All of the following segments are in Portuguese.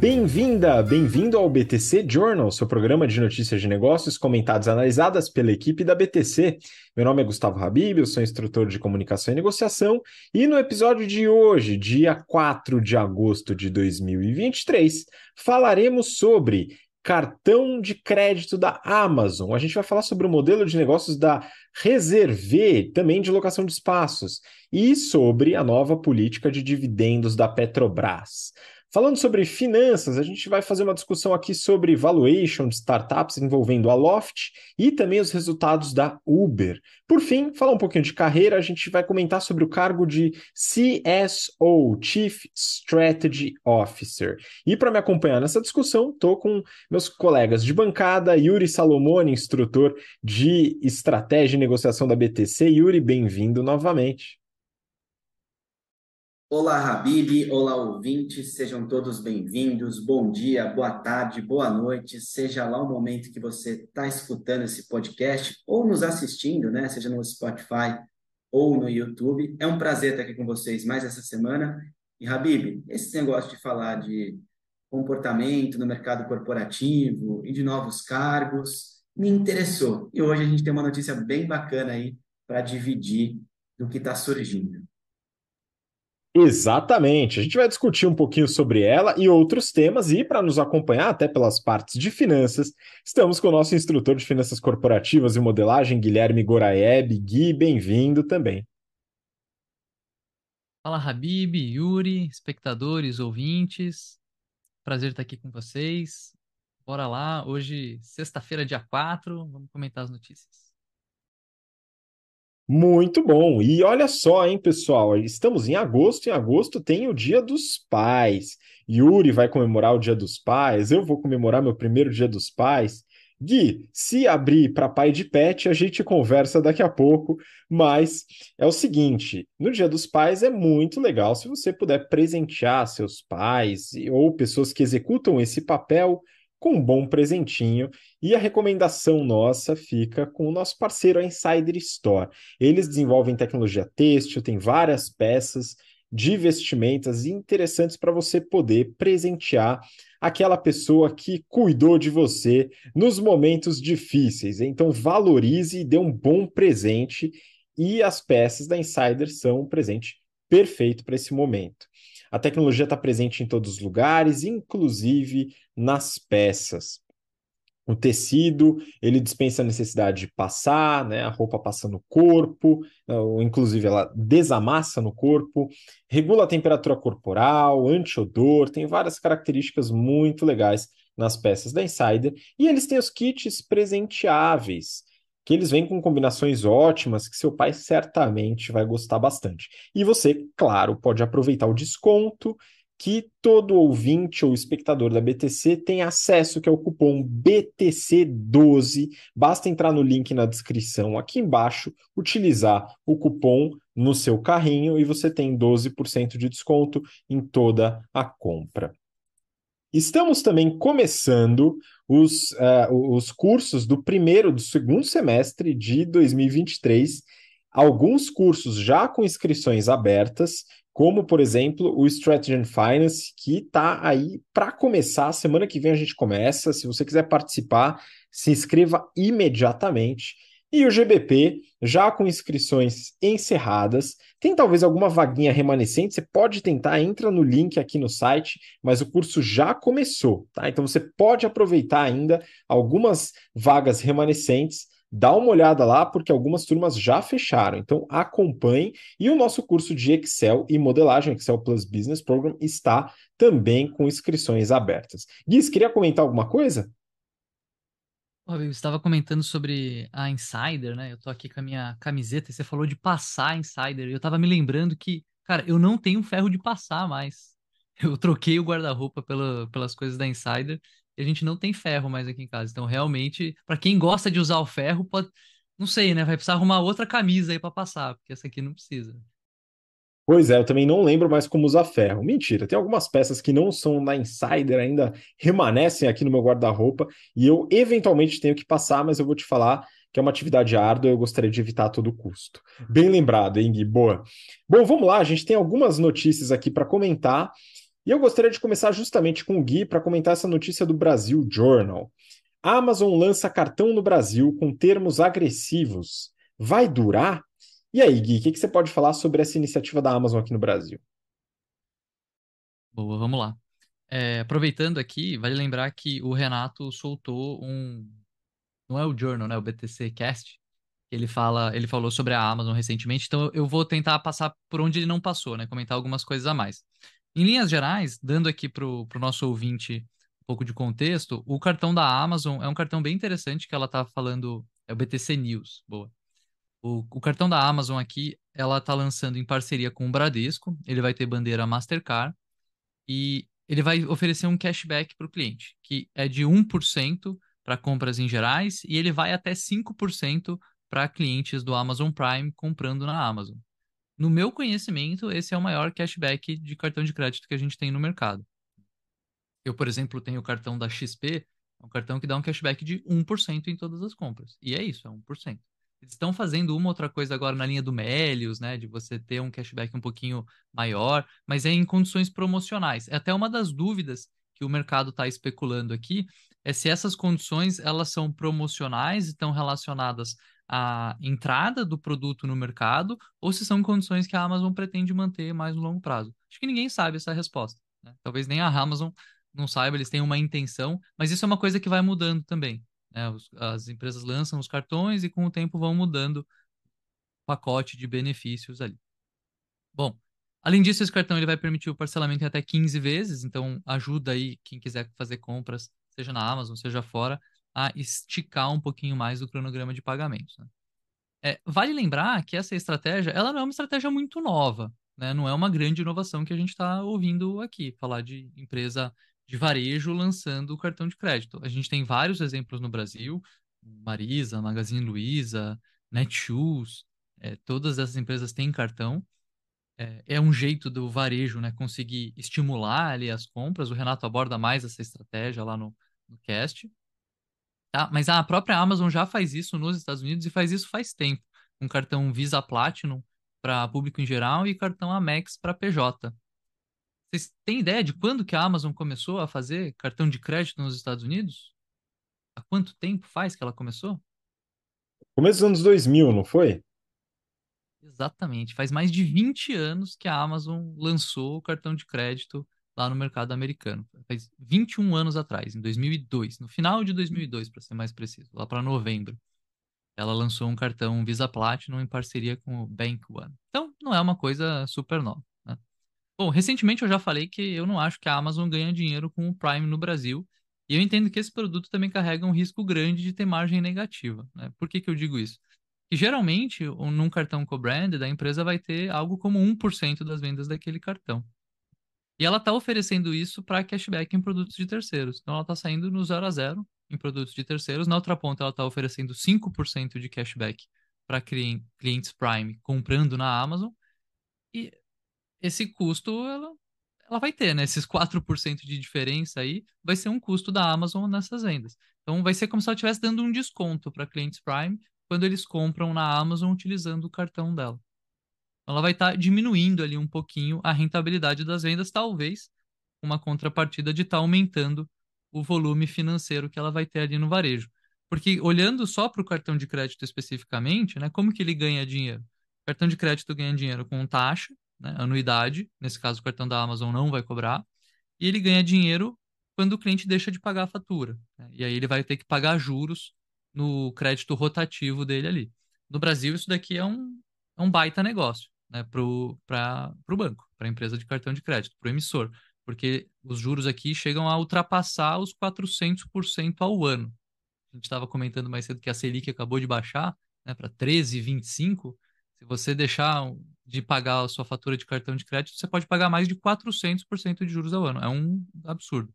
Bem-vinda, bem-vindo ao BTC Journal, seu programa de notícias de negócios comentadas e analisadas pela equipe da BTC. Meu nome é Gustavo Habib, eu sou instrutor de comunicação e negociação, e no episódio de hoje, dia 4 de agosto de 2023, falaremos sobre cartão de crédito da Amazon. A gente vai falar sobre o modelo de negócios da Reserve, também de locação de espaços, e sobre a nova política de dividendos da Petrobras. Falando sobre finanças, a gente vai fazer uma discussão aqui sobre valuation de startups envolvendo a Loft e também os resultados da Uber. Por fim, falar um pouquinho de carreira, a gente vai comentar sobre o cargo de CSO, Chief Strategy Officer. E para me acompanhar nessa discussão, estou com meus colegas de bancada, Yuri Salomone, instrutor de estratégia e negociação da BTC. Yuri, bem-vindo novamente. Olá, Habib, olá, ouvintes, sejam todos bem-vindos. Bom dia, boa tarde, boa noite, seja lá o momento que você está escutando esse podcast ou nos assistindo, né? Seja no Spotify ou no YouTube. É um prazer estar aqui com vocês mais essa semana. E, Habib, esse negócio de falar de comportamento no mercado corporativo e de novos cargos me interessou. E hoje a gente tem uma notícia bem bacana aí para dividir do que está surgindo. Exatamente. A gente vai discutir um pouquinho sobre ela e outros temas, e para nos acompanhar até pelas partes de finanças, estamos com o nosso instrutor de finanças corporativas e modelagem, Guilherme Goraeb. Gui, bem-vindo também. Fala, Habib, Yuri, espectadores, ouvintes. Prazer estar aqui com vocês. Bora lá, hoje, sexta-feira, dia 4, vamos comentar as notícias. Muito bom. E olha só, hein, pessoal, estamos em agosto, em agosto tem o Dia dos Pais. Yuri vai comemorar o Dia dos Pais, eu vou comemorar meu primeiro Dia dos Pais. Gui, se abrir para pai de pet, a gente conversa daqui a pouco, mas é o seguinte: no Dia dos Pais é muito legal se você puder presentear seus pais ou pessoas que executam esse papel com um bom presentinho. E a recomendação nossa fica com o nosso parceiro, a Insider Store. Eles desenvolvem tecnologia têxtil, tem várias peças de vestimentas interessantes para você poder presentear aquela pessoa que cuidou de você nos momentos difíceis. Então valorize e dê um bom presente e as peças da Insider são um presente perfeito para esse momento. A tecnologia está presente em todos os lugares, inclusive nas peças. O tecido, ele dispensa a necessidade de passar, né? A roupa passa no corpo, ou inclusive ela desamassa no corpo, regula a temperatura corporal, anti-odor, tem várias características muito legais nas peças da Insider. E eles têm os kits presenteáveis, que eles vêm com combinações ótimas que seu pai certamente vai gostar bastante. E você, claro, pode aproveitar o desconto que todo ouvinte ou espectador da BTC tem acesso, que é o cupom BTC12. Basta entrar no link na descrição aqui embaixo, utilizar o cupom no seu carrinho e você tem 12% de desconto em toda a compra. Estamos também começando os, uh, os cursos do primeiro, do segundo semestre de 2023. Alguns cursos já com inscrições abertas, como, por exemplo, o Strategy and Finance, que está aí para começar. Semana que vem a gente começa. Se você quiser participar, se inscreva imediatamente e o GBP, já com inscrições encerradas, tem talvez alguma vaguinha remanescente, você pode tentar, entra no link aqui no site, mas o curso já começou, tá? Então você pode aproveitar ainda algumas vagas remanescentes, dá uma olhada lá, porque algumas turmas já fecharam. Então acompanhe. E o nosso curso de Excel e modelagem, Excel Plus Business Program, está também com inscrições abertas. Guiz, queria comentar alguma coisa? Eu estava comentando sobre a Insider, né? Eu tô aqui com a minha camiseta e você falou de passar a Insider. Eu estava me lembrando que, cara, eu não tenho ferro de passar mais. Eu troquei o guarda-roupa pela, pelas coisas da Insider e a gente não tem ferro mais aqui em casa. Então, realmente, para quem gosta de usar o ferro, pode, não sei, né? Vai precisar arrumar outra camisa aí para passar, porque essa aqui não precisa. Pois é, eu também não lembro mais como usar ferro. Mentira, tem algumas peças que não são na Insider ainda remanescem aqui no meu guarda-roupa e eu eventualmente tenho que passar, mas eu vou te falar que é uma atividade árdua, eu gostaria de evitar a todo custo. Bem lembrado, hein, Gui? Boa. Bom, vamos lá, a gente tem algumas notícias aqui para comentar E eu gostaria de começar justamente com o Gui para comentar essa notícia do Brasil Journal. A Amazon lança cartão no Brasil com termos agressivos. Vai durar? E aí, Gui, o que, que você pode falar sobre essa iniciativa da Amazon aqui no Brasil? Boa, vamos lá. É, aproveitando aqui, vale lembrar que o Renato soltou um. Não é o Journal, né? O BTC Cast. Ele fala, ele falou sobre a Amazon recentemente, então eu vou tentar passar por onde ele não passou, né? Comentar algumas coisas a mais. Em linhas gerais, dando aqui para o nosso ouvinte um pouco de contexto, o cartão da Amazon é um cartão bem interessante que ela está falando, é o BTC News, boa. O, o, cartão da Amazon aqui, ela está lançando em parceria com o Bradesco, ele vai ter bandeira Mastercard e ele vai oferecer um cashback para o cliente, que é de 1% para compras em gerais e ele vai até 5% para clientes do Amazon Prime comprando na Amazon. No meu conhecimento, esse é o maior cashback de cartão de crédito que a gente tem no mercado. Eu, por exemplo, tenho o cartão da XP, é um cartão que dá um cashback de 1% em todas as compras. E é isso, é 1%. Eles estão fazendo uma outra coisa agora na linha do Melios, né? De você ter um cashback um pouquinho maior, mas é em condições promocionais. É até uma das dúvidas que o mercado está especulando aqui, é se essas condições elas são promocionais e estão relacionadas à entrada do produto no mercado, ou se são condições que a Amazon pretende manter mais no longo prazo. Acho que ninguém sabe essa resposta. Né? Talvez nem a Amazon não saiba, eles têm uma intenção, mas isso é uma coisa que vai mudando também. Né? Os, as empresas lançam os cartões e com o tempo vão mudando o pacote de benefícios ali. Bom, além disso, esse cartão ele vai permitir o parcelamento em até 15 vezes, então ajuda aí quem quiser fazer compras, seja na Amazon, seja fora, a esticar um pouquinho mais o cronograma de pagamentos. Né? É, vale lembrar que essa estratégia, ela não é uma estratégia muito nova, né? Não é uma grande inovação que a gente está ouvindo aqui, falar de empresa de varejo lançando o cartão de crédito. A gente tem vários exemplos no Brasil, Marisa, Magazine Luiza, Netshoes, é, todas essas empresas têm cartão. É, é, um jeito do varejo né, conseguir estimular ali as compras. O Renato aborda mais essa estratégia lá no, no cast. Tá? Mas a própria Amazon já faz isso nos Estados Unidos e faz isso faz tempo. Um cartão Visa Platinum para público em geral e cartão Amex para PJ. Vocês têm ideia de quando que a Amazon começou a fazer cartão de crédito nos Estados Unidos? Há quanto tempo faz que ela começou? Começo dos anos 2000, não foi? Exatamente. Faz mais de 20 anos que a Amazon lançou o cartão de crédito lá no mercado americano. Faz 21 anos atrás, em 2002, no final de 2002, para ser mais preciso, lá para novembro. Ela lançou um cartão Visa Platinum em parceria com o Bank One. Então, não é uma coisa super nova. Bom, recentemente eu já falei que eu não acho que a Amazon ganha dinheiro com o Prime no Brasil. E eu entendo que esse produto também carrega um risco grande de ter margem negativa. Né? Por que, que eu digo isso? Que geralmente, num cartão co-branded, a empresa vai ter algo como 1% das vendas daquele cartão. E ela está oferecendo isso para cashback em produtos de terceiros. Então ela está saindo no 0 a 0 em produtos de terceiros. Na outra ponta, ela está oferecendo 5% de cashback para clientes Prime comprando na Amazon. E esse custo ela, ela vai ter, né? Esses 4% de diferença aí vai ser um custo da Amazon nessas vendas. Então vai ser como se ela estivesse dando um desconto para clientes Prime quando eles compram na Amazon utilizando o cartão dela. Ela vai estar tá diminuindo ali um pouquinho a rentabilidade das vendas, talvez uma contrapartida de estar tá aumentando o volume financeiro que ela vai ter ali no varejo. Porque olhando só para o cartão de crédito especificamente, né, como que ele ganha dinheiro? O cartão de crédito ganha dinheiro com taxa, né, anuidade, nesse caso o cartão da Amazon não vai cobrar, e ele ganha dinheiro quando o cliente deixa de pagar a fatura. Né, e aí ele vai ter que pagar juros no crédito rotativo dele ali. No Brasil, isso daqui é um, é um baita negócio né, para o banco, para a empresa de cartão de crédito, para o emissor, porque os juros aqui chegam a ultrapassar os 400% ao ano. A gente estava comentando mais cedo que a Selic acabou de baixar né, para 13,25%. Se você deixar de pagar a sua fatura de cartão de crédito, você pode pagar mais de 400% de juros ao ano. É um absurdo.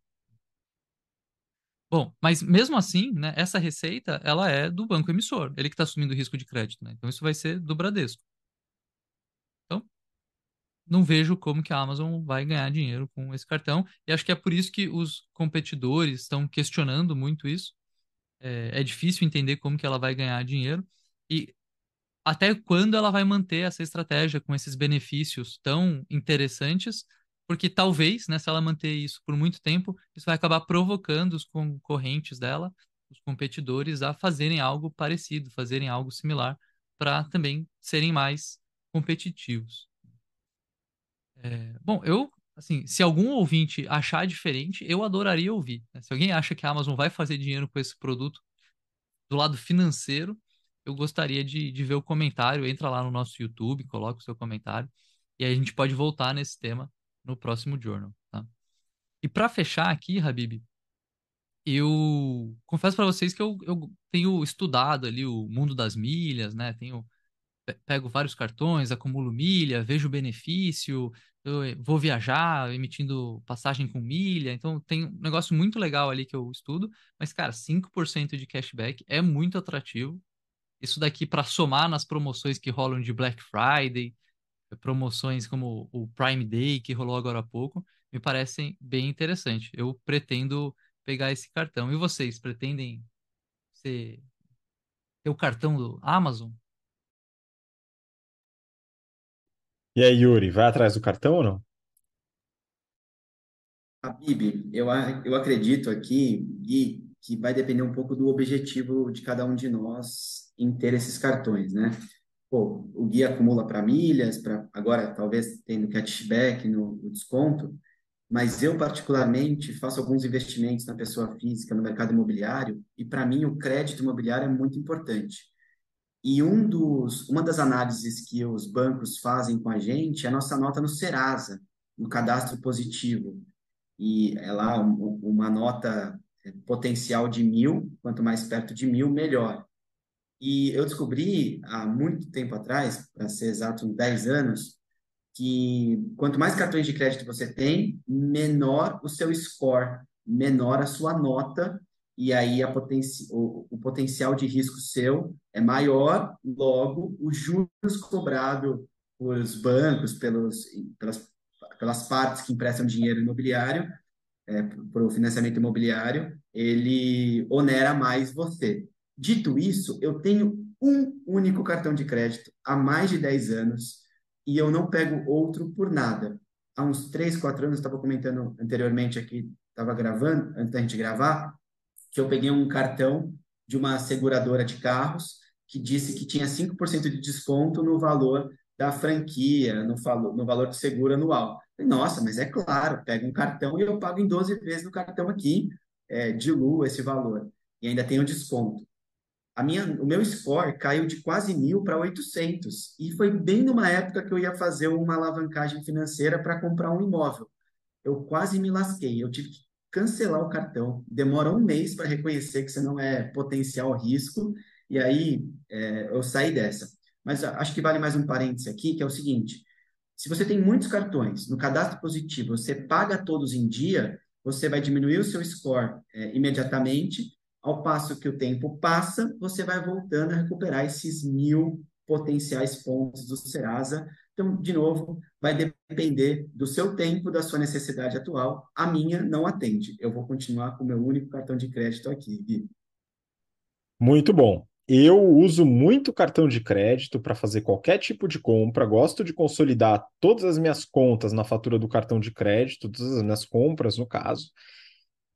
Bom, mas mesmo assim, né, essa receita ela é do banco emissor, ele que está assumindo o risco de crédito. Né? Então isso vai ser do Bradesco. Então, não vejo como que a Amazon vai ganhar dinheiro com esse cartão. E acho que é por isso que os competidores estão questionando muito isso. É, é difícil entender como que ela vai ganhar dinheiro. E até quando ela vai manter essa estratégia com esses benefícios tão interessantes, porque talvez, né, se ela manter isso por muito tempo, isso vai acabar provocando os concorrentes dela, os competidores, a fazerem algo parecido, fazerem algo similar, para também serem mais competitivos. É, bom, eu, assim, se algum ouvinte achar diferente, eu adoraria ouvir. Né? Se alguém acha que a Amazon vai fazer dinheiro com esse produto do lado financeiro, eu gostaria de, de ver o comentário. Entra lá no nosso YouTube, coloca o seu comentário, e a gente pode voltar nesse tema no próximo journal, tá? E para fechar aqui, Habib, eu confesso para vocês que eu, eu tenho estudado ali o mundo das milhas, né? Tenho pego vários cartões, acumulo milha, vejo benefício, vou viajar emitindo passagem com milha, então tem um negócio muito legal ali que eu estudo, mas cara, 5% de cashback é muito atrativo. Isso daqui para somar nas promoções que rolam de Black Friday, promoções como o Prime Day, que rolou agora há pouco, me parecem bem interessantes. Eu pretendo pegar esse cartão. E vocês pretendem ser, ter o cartão do Amazon? E aí, Yuri, vai atrás do cartão ou não? Habib, eu, eu acredito aqui, Gui, que vai depender um pouco do objetivo de cada um de nós em ter esses cartões, né? pô, o guia acumula para milhas, para agora talvez tendo cashback no, no desconto, mas eu particularmente faço alguns investimentos na pessoa física no mercado imobiliário e para mim o crédito imobiliário é muito importante. E um dos, uma das análises que os bancos fazem com a gente é a nossa nota no Serasa, no cadastro positivo. E é lá uma nota é, potencial de mil, quanto mais perto de mil, melhor. E eu descobri há muito tempo atrás, para ser exato, 10 anos, que quanto mais cartões de crédito você tem, menor o seu score, menor a sua nota, e aí a potenci o, o potencial de risco seu é maior, logo os juros cobrados pelos bancos, pelos, pelas, pelas partes que emprestam dinheiro imobiliário, é, para o financiamento imobiliário, ele onera mais você. Dito isso, eu tenho um único cartão de crédito há mais de 10 anos e eu não pego outro por nada. Há uns 3, 4 anos, estava comentando anteriormente aqui, estava gravando, antes da gente gravar, que eu peguei um cartão de uma seguradora de carros que disse que tinha 5% de desconto no valor da franquia, no, valor, no valor do seguro anual. Nossa, mas é claro, pego um cartão e eu pago em 12 vezes no cartão aqui, é, diluo esse valor. E ainda tenho desconto a minha, o meu score caiu de quase mil para 800. E foi bem numa época que eu ia fazer uma alavancagem financeira para comprar um imóvel. Eu quase me lasquei. Eu tive que cancelar o cartão. Demora um mês para reconhecer que você não é potencial risco. E aí é, eu saí dessa. Mas acho que vale mais um parêntese aqui, que é o seguinte: se você tem muitos cartões no cadastro positivo, você paga todos em dia, você vai diminuir o seu score é, imediatamente ao passo que o tempo passa, você vai voltando a recuperar esses mil potenciais pontos do Serasa. Então, de novo, vai depender do seu tempo, da sua necessidade atual. A minha não atende. Eu vou continuar com o meu único cartão de crédito aqui, Gui. Muito bom. Eu uso muito cartão de crédito para fazer qualquer tipo de compra. Gosto de consolidar todas as minhas contas na fatura do cartão de crédito, todas as minhas compras, no caso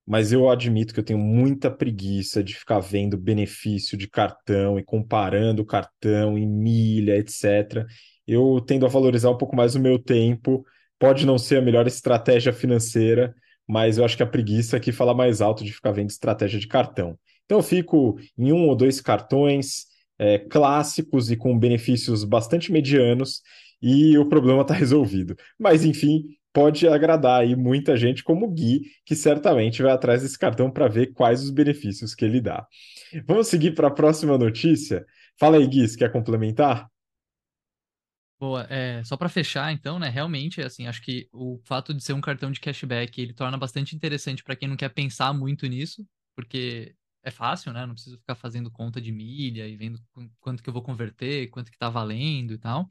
mas eu admito que eu tenho muita preguiça de ficar vendo benefício de cartão e comparando cartão em milha, etc. Eu tendo a valorizar um pouco mais o meu tempo. Pode não ser a melhor estratégia financeira, mas eu acho que a preguiça aqui fala mais alto de ficar vendo estratégia de cartão. Então eu fico em um ou dois cartões é, clássicos e com benefícios bastante medianos e o problema está resolvido. Mas enfim, pode agradar aí muita gente como o Gui, que certamente vai atrás desse cartão para ver quais os benefícios que ele dá. Vamos seguir para a próxima notícia. Fala aí, Gui, você quer complementar? Boa, é, só para fechar, então, né? Realmente, assim, acho que o fato de ser um cartão de cashback ele torna bastante interessante para quem não quer pensar muito nisso, porque é fácil, né? Não preciso ficar fazendo conta de milha e vendo quanto que eu vou converter, quanto que tá valendo e tal.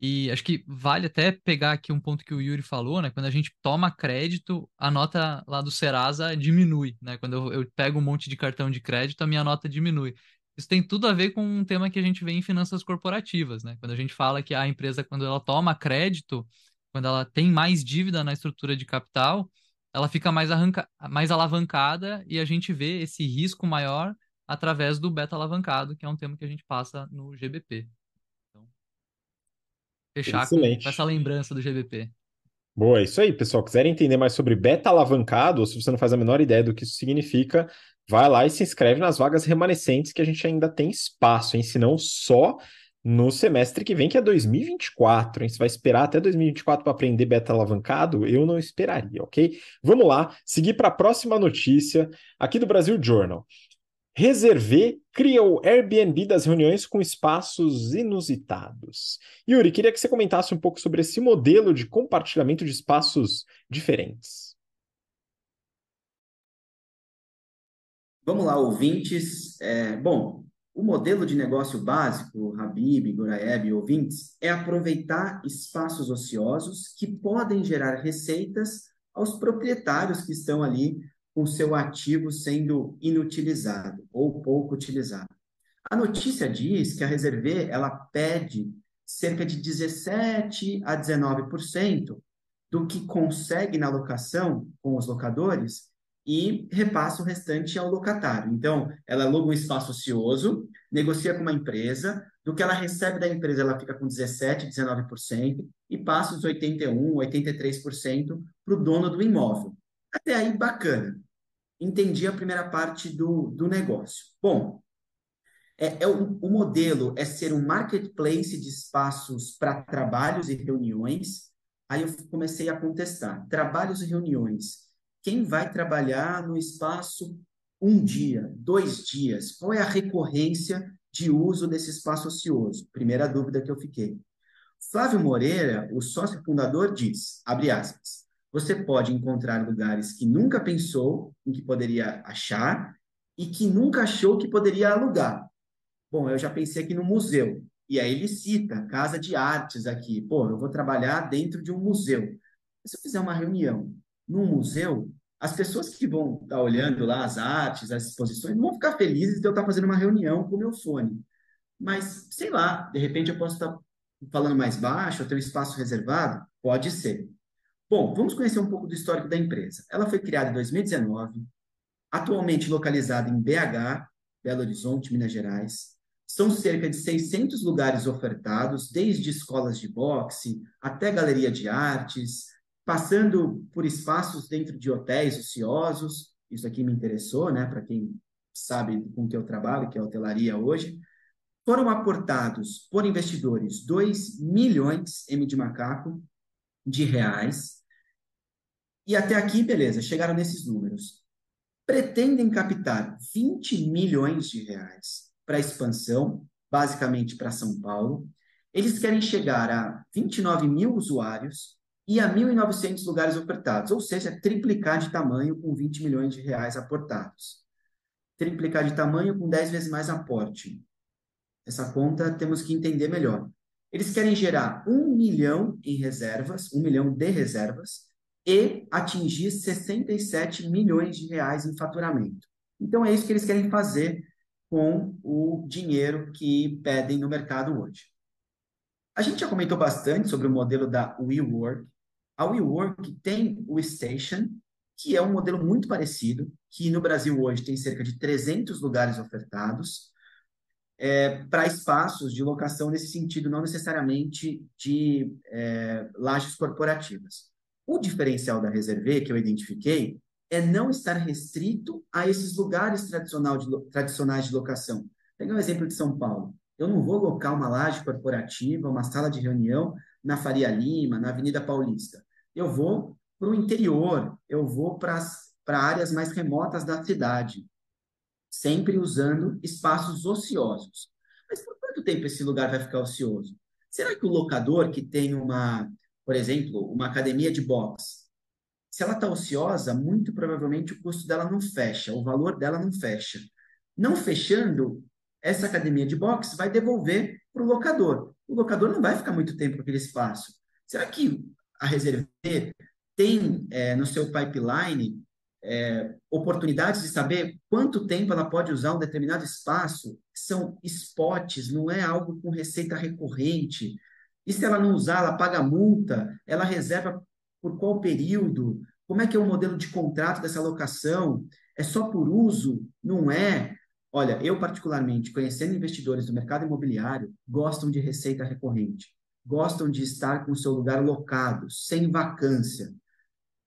E acho que vale até pegar aqui um ponto que o Yuri falou, né? Quando a gente toma crédito, a nota lá do Serasa diminui, né? Quando eu, eu pego um monte de cartão de crédito, a minha nota diminui. Isso tem tudo a ver com um tema que a gente vê em finanças corporativas, né? Quando a gente fala que a empresa, quando ela toma crédito, quando ela tem mais dívida na estrutura de capital, ela fica mais, arranca... mais alavancada e a gente vê esse risco maior através do beta alavancado, que é um tema que a gente passa no GBP. Fechar com, com essa lembrança do GBP. Boa, é isso aí, pessoal. Quiserem entender mais sobre beta alavancado, ou se você não faz a menor ideia do que isso significa, vai lá e se inscreve nas vagas remanescentes que a gente ainda tem espaço, hein? Se não, só no semestre que vem, que é 2024, hein? Você vai esperar até 2024 para aprender beta alavancado? Eu não esperaria, ok? Vamos lá, seguir para a próxima notícia aqui do Brasil Journal. Reservé cria o Airbnb das reuniões com espaços inusitados. Yuri, queria que você comentasse um pouco sobre esse modelo de compartilhamento de espaços diferentes. Vamos lá, ouvintes. É, bom, o modelo de negócio básico, Habib, Goraeb, ouvintes, é aproveitar espaços ociosos que podem gerar receitas aos proprietários que estão ali com seu ativo sendo inutilizado ou pouco utilizado. A notícia diz que a Reserve ela pede cerca de 17 a 19% do que consegue na locação com os locadores e repassa o restante ao locatário. Então, ela aluga um espaço ocioso, negocia com uma empresa, do que ela recebe da empresa, ela fica com 17, 19% e passa os 81, 83% para o dono do imóvel. Até aí, bacana entendi a primeira parte do, do negócio. Bom, é, é o, o modelo é ser um marketplace de espaços para trabalhos e reuniões. Aí eu comecei a contestar. Trabalhos e reuniões. Quem vai trabalhar no espaço um dia, dois dias? Qual é a recorrência de uso desse espaço ocioso? Primeira dúvida que eu fiquei. Flávio Moreira, o sócio fundador, diz, abre aspas, você pode encontrar lugares que nunca pensou em que poderia achar e que nunca achou que poderia alugar. Bom, eu já pensei aqui no museu. E aí ele cita casa de artes aqui. Pô, eu vou trabalhar dentro de um museu. Se eu fizer uma reunião num museu, as pessoas que vão estar olhando lá as artes, as exposições, vão ficar felizes de eu estar fazendo uma reunião com o meu fone. Mas, sei lá, de repente eu posso estar falando mais baixo, eu tenho espaço reservado? Pode ser. Bom, vamos conhecer um pouco do histórico da empresa. Ela foi criada em 2019, atualmente localizada em BH, Belo Horizonte, Minas Gerais. São cerca de 600 lugares ofertados, desde escolas de boxe até galeria de artes, passando por espaços dentro de hotéis ociosos. Isso aqui me interessou, né, para quem sabe com que eu trabalho, que é a hotelaria hoje. Foram aportados por investidores 2 milhões M de macaco de reais e até aqui, beleza, chegaram nesses números. Pretendem captar 20 milhões de reais para expansão, basicamente para São Paulo. Eles querem chegar a 29 mil usuários e a 1.900 lugares ofertados, ou seja, triplicar de tamanho com 20 milhões de reais aportados. Triplicar de tamanho com 10 vezes mais aporte. Essa conta temos que entender melhor. Eles querem gerar 1 milhão em reservas, 1 milhão de reservas, e atingir 67 milhões de reais em faturamento. Então, é isso que eles querem fazer com o dinheiro que pedem no mercado hoje. A gente já comentou bastante sobre o modelo da WeWork. A WeWork tem o Station, que é um modelo muito parecido, que no Brasil hoje tem cerca de 300 lugares ofertados é, para espaços de locação nesse sentido, não necessariamente de é, lajes corporativas. O diferencial da Reserve, que eu identifiquei, é não estar restrito a esses lugares tradicional de, tradicionais de locação. Pegar um exemplo de São Paulo. Eu não vou locar uma laje corporativa, uma sala de reunião na Faria Lima, na Avenida Paulista. Eu vou para o interior, eu vou para áreas mais remotas da cidade, sempre usando espaços ociosos. Mas por quanto tempo esse lugar vai ficar ocioso? Será que o locador que tem uma por exemplo, uma academia de boxe, se ela está ociosa, muito provavelmente o custo dela não fecha, o valor dela não fecha. Não fechando, essa academia de boxe vai devolver para o locador. O locador não vai ficar muito tempo naquele espaço. Será que a Reserve tem é, no seu pipeline é, oportunidades de saber quanto tempo ela pode usar um determinado espaço? São spots, não é algo com receita recorrente E se ela não usar, ela paga multa, ela reserva por qual período? Como é que é o modelo de contrato dessa locação? É só por uso? Não é? Olha, eu particularmente, conhecendo investidores do mercado imobiliário, gostam de receita recorrente, gostam de estar com o seu lugar locado, sem vacância.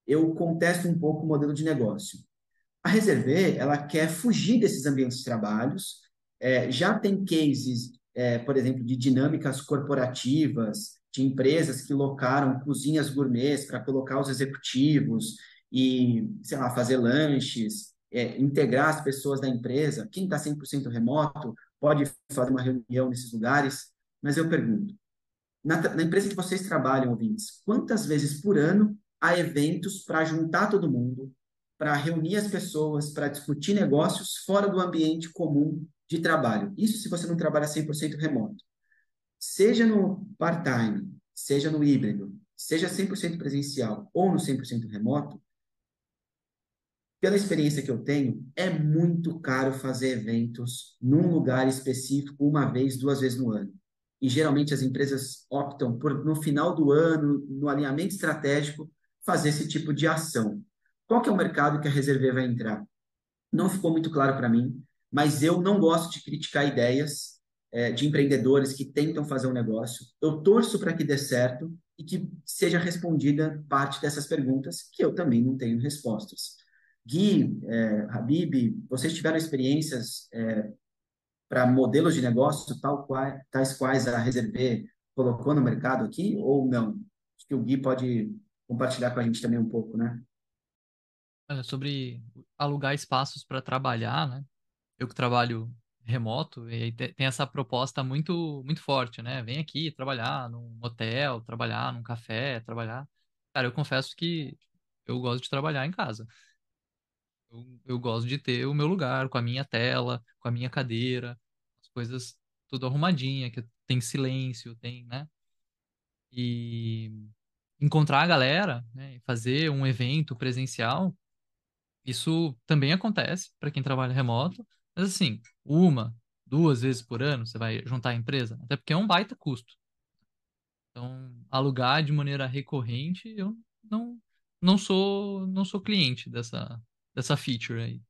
Eu contesto um pouco o modelo de negócio. A Reserve, ela quer fugir desses ambientes de trabalhos, é, já tem cases, é, por exemplo, de dinâmicas corporativas, de empresas que locaram cozinhas gourmets para colocar os executivos e, sei lá, fazer lanches, é, integrar as pessoas da empresa. Quem está 100% remoto pode fazer uma reunião nesses lugares, mas eu pergunto, na, na empresa que vocês trabalham, ouvintes, quantas vezes por ano há eventos para juntar todo mundo, para reunir as pessoas, para discutir negócios fora do ambiente comum de trabalho? Isso se você não trabalha 100% remoto seja no part-time, seja no híbrido, seja 100% presencial ou no 100% remoto, pela experiência que eu tenho, é muito caro fazer eventos num lugar específico uma vez, duas vezes no ano. E geralmente as empresas optam por, no final do ano, no alinhamento estratégico, fazer esse tipo de ação. Qual que é o mercado que a Reserve vai entrar? Não ficou muito claro para mim, mas eu não gosto de criticar ideias é, de empreendedores que tentam fazer um negócio. Eu torço para que dê certo e que seja respondida parte dessas perguntas, que eu também não tenho respostas. Gui, é, Habib, vocês tiveram experiências é, para modelos de negócio tal qual, tais quais a Reserve colocou no mercado aqui ou não? Acho que o Gui pode compartilhar com a gente também um pouco, né? Sobre alugar espaços para trabalhar, né? Eu que trabalho remoto, e tem essa proposta muito, muito forte, né? Vem aqui trabalhar num hotel, trabalhar num café, trabalhar. Cara, eu confesso que eu gosto de trabalhar em casa. Eu, eu gosto de ter o meu lugar, com a minha tela, com a minha cadeira, as coisas tudo arrumadinha, que tem silêncio, tem, né? E encontrar a galera, né? Fazer um evento presencial, isso também acontece para quem trabalha remoto, mas assim, uma, duas vezes por ano você vai juntar a empresa, até porque é um baita custo. Então, alugar de maneira recorrente, eu não, não sou não sou cliente dessa, dessa feature aí.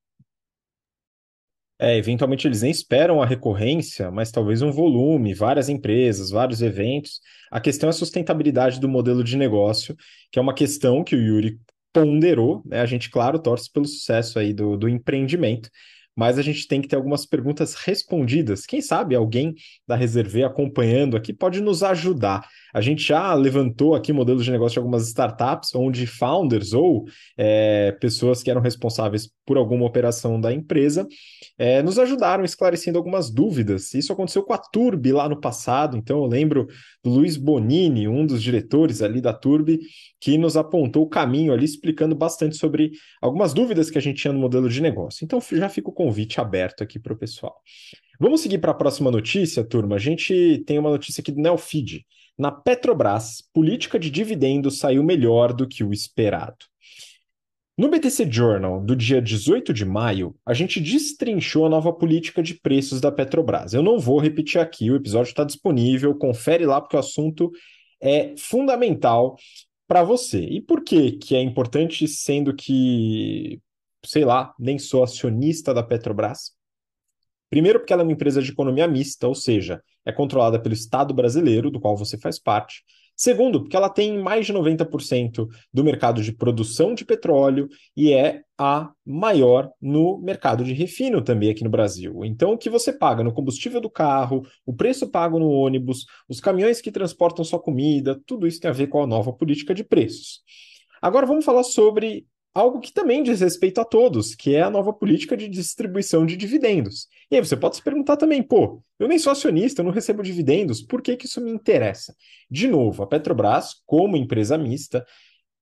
É, eventualmente eles nem esperam a recorrência, mas talvez um volume, várias empresas, vários eventos. A questão é a sustentabilidade do modelo de negócio, que é uma questão que o Yuri ponderou, né? A gente, claro, torce pelo sucesso aí do, do empreendimento, mas a gente tem que ter algumas perguntas respondidas. Quem sabe alguém da Reserve acompanhando aqui pode nos ajudar. A gente já levantou aqui modelos de negócio de algumas startups, onde founders ou é, pessoas que eram responsáveis por alguma operação da empresa é, nos ajudaram esclarecendo algumas dúvidas. Isso aconteceu com a Turbi lá no passado, então eu lembro do Luiz Bonini, um dos diretores ali da Turbi, que nos apontou o caminho ali, explicando bastante sobre algumas dúvidas que a gente tinha no modelo de negócio. Então já fica o convite aberto aqui para o pessoal. Vamos seguir para a próxima notícia, turma. A gente tem uma notícia aqui do Neofeed. Na Petrobras, política de dividendos saiu melhor do que o esperado. No BTC Journal do dia 18 de maio, a gente destrinchou a nova política de preços da Petrobras. Eu não vou repetir aqui, o episódio está disponível, confere lá porque o assunto é fundamental para você. E por que que é importante, sendo que, sei lá, nem sou acionista da Petrobras? Primeiro, porque ela é uma empresa de economia mista, ou seja, é controlada pelo Estado brasileiro, do qual você faz parte. Segundo, porque ela tem mais de 90% do mercado de produção de petróleo e é a maior no mercado de refino também aqui no Brasil. Então, o que você paga no combustível do carro, o preço pago no ônibus, os caminhões que transportam sua comida, tudo isso tem a ver com a nova política de preços. Agora vamos falar sobre algo que também diz respeito a todos, que é a nova política de distribuição de dividendos. E aí você pode se perguntar também, pô, eu nem sou acionista, eu não recebo dividendos, por que, que isso me interessa? De novo, a Petrobras, como empresa mista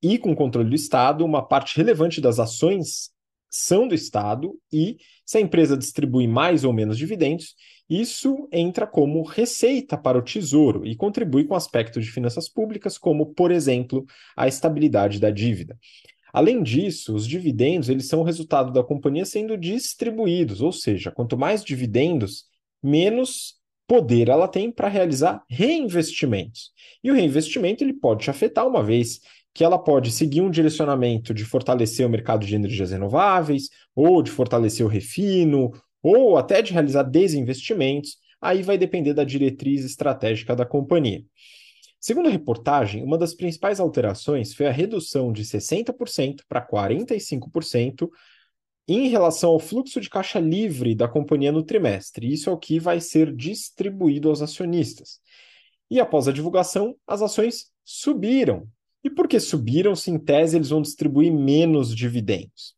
e com controle do Estado, uma parte relevante das ações são do Estado e se a empresa distribui mais ou menos dividendos, isso entra como receita para o Tesouro e contribui com aspectos de finanças públicas, como, por exemplo, a estabilidade da dívida. Além disso, os dividendos eles são o resultado da companhia sendo distribuídos, ou seja, quanto mais dividendos, menos poder ela tem para realizar reinvestimentos. E o reinvestimento ele pode te afetar uma vez que ela pode seguir um direcionamento de fortalecer o mercado de energias renováveis, ou de fortalecer o refino, ou até de realizar desinvestimentos, aí vai depender da diretriz estratégica da companhia. Segundo a reportagem, uma das principais alterações foi a redução de 60% para 45% em relação ao fluxo de caixa livre da companhia no trimestre. Isso é o que vai ser distribuído aos acionistas. E após a divulgação, as ações subiram. E por que subiram se em tese eles vão distribuir menos dividendos?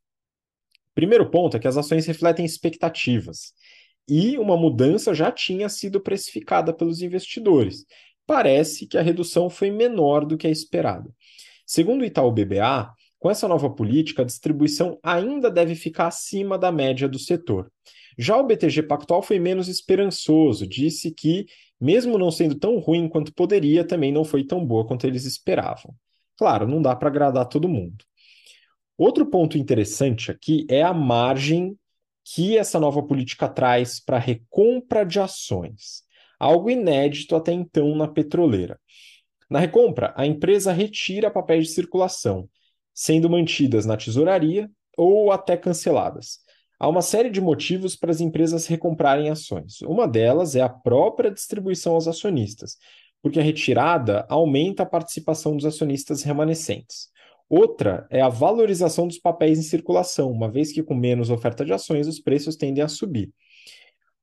Primeiro ponto é que as ações refletem expectativas. E uma mudança já tinha sido precificada pelos investidores parece que a redução foi menor do que a esperada. Segundo o Itaú BBA, com essa nova política, a distribuição ainda deve ficar acima da média do setor. Já o BTG Pactual foi menos esperançoso, disse que, mesmo não sendo tão ruim quanto poderia, também não foi tão boa quanto eles esperavam. Claro, não dá para agradar todo mundo. Outro ponto interessante aqui é a margem que essa nova política traz para recompra de ações algo inédito até então na petroleira. Na recompra, a empresa retira papéis de circulação, sendo mantidas na tesouraria ou até canceladas. Há uma série de motivos para as empresas recomprarem ações. Uma delas é a própria distribuição aos acionistas, porque a retirada aumenta a participação dos acionistas remanescentes. Outra é a valorização dos papéis em circulação, uma vez que com menos oferta de ações os preços tendem a subir.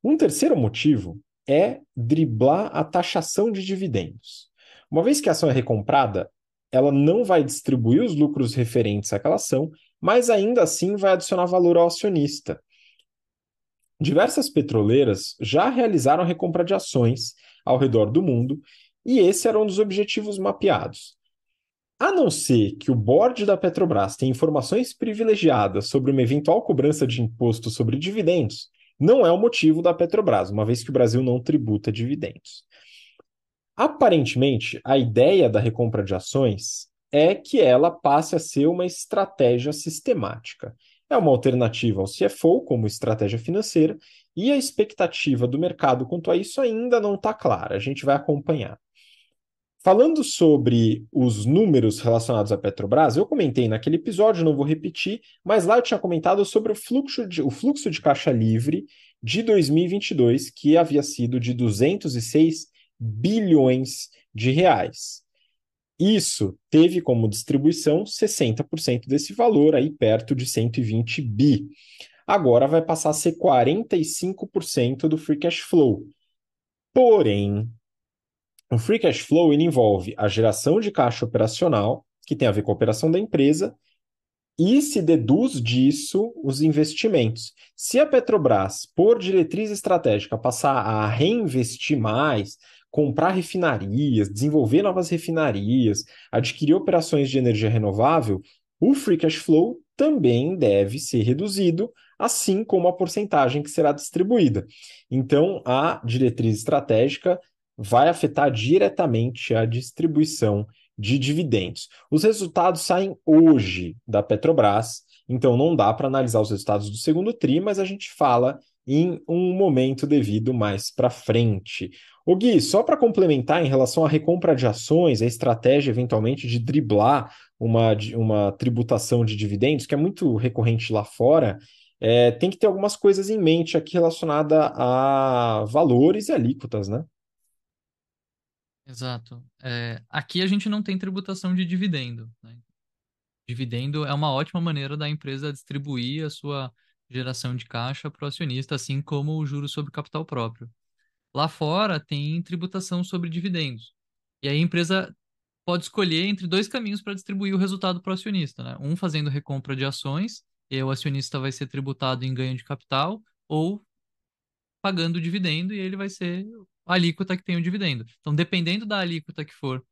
Um terceiro motivo é driblar a taxação de dividendos. Uma vez que a ação é recomprada, ela não vai distribuir os lucros referentes àquela ação, mas ainda assim vai adicionar valor ao acionista. Diversas petroleiras já realizaram recompra de ações ao redor do mundo, e esse era um dos objetivos mapeados. A não ser que o board da Petrobras tenha informações privilegiadas sobre uma eventual cobrança de imposto sobre dividendos, não é o motivo da Petrobras, uma vez que o Brasil não tributa dividendos. Aparentemente, a ideia da recompra de ações é que ela passe a ser uma estratégia sistemática. É uma alternativa ao CFO como estratégia financeira e a expectativa do mercado quanto a isso ainda não está clara. A gente vai acompanhar. Falando sobre os números relacionados à Petrobras, eu comentei naquele episódio, não vou repetir, mas lá eu tinha comentado sobre o fluxo de, o fluxo de caixa livre de 2022, que havia sido de 206 bilhões de reais. Isso teve como distribuição 60% desse valor, aí perto de 120 bi. Agora vai passar a ser 45% do free cash flow. Porém, o free cash flow envolve a geração de caixa operacional, que tem a ver com a operação da empresa, e se deduz disso os investimentos. Se a Petrobras, por diretriz estratégica, passar a reinvestir mais, comprar refinarias, desenvolver novas refinarias, adquirir operações de energia renovável, o free cash flow também deve ser reduzido, assim como a porcentagem que será distribuída. Então, a diretriz estratégica vai afetar diretamente a distribuição de dividendos. Os resultados saem hoje da Petrobras, então não dá para analisar os resultados do segundo TRI, mas a gente fala em um momento devido mais para frente. O Gui, só para complementar em relação à recompra de ações, a estratégia eventualmente de driblar uma, uma tributação de dividendos, que é muito recorrente lá fora, é, tem que ter algumas coisas em mente aqui relacionada a valores e alíquotas, né? Exato. É, aqui a gente não tem tributação de dividendo. Né? Dividendo é uma ótima maneira da empresa distribuir a sua geração de caixa para o acionista, assim como o juro sobre capital próprio. Lá fora tem tributação sobre dividendos. E aí a empresa pode escolher entre dois caminhos para distribuir o resultado para o acionista. Né? Um fazendo recompra de ações, e aí o acionista vai ser tributado em ganho de capital, ou pagando dividendo, e ele vai ser a alíquota que tem o dividendo. Então, dependendo da alíquota que for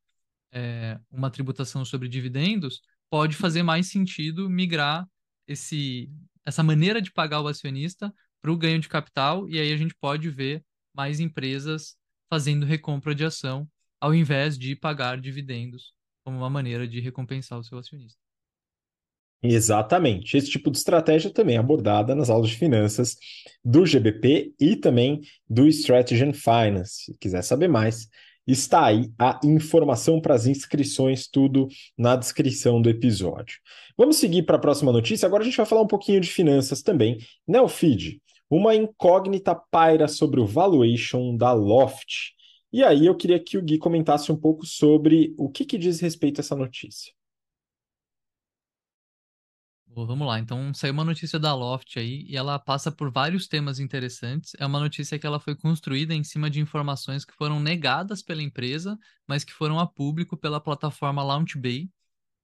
é, uma tributação sobre dividendos, pode fazer mais sentido migrar esse, essa maneira de pagar o acionista para o ganho de capital, e aí a gente pode ver mais empresas fazendo recompra de ação, ao invés de pagar dividendos como uma maneira de recompensar o seu acionista. Exatamente. Esse tipo de estratégia também é abordada nas aulas de finanças do GBP e também do Strategy and Finance. Se quiser saber mais, está aí a informação para as inscrições, tudo na descrição do episódio. Vamos seguir para a próxima notícia. Agora a gente vai falar um pouquinho de finanças também. Neofeed, uma incógnita paira sobre o valuation da Loft. E aí eu queria que o Gui comentasse um pouco sobre o que, que diz respeito a essa notícia. Vamos lá, então saiu uma notícia da Loft aí e ela passa por vários temas interessantes. É uma notícia que ela foi construída em cima de informações que foram negadas pela empresa, mas que foram a público pela plataforma LaunchBay.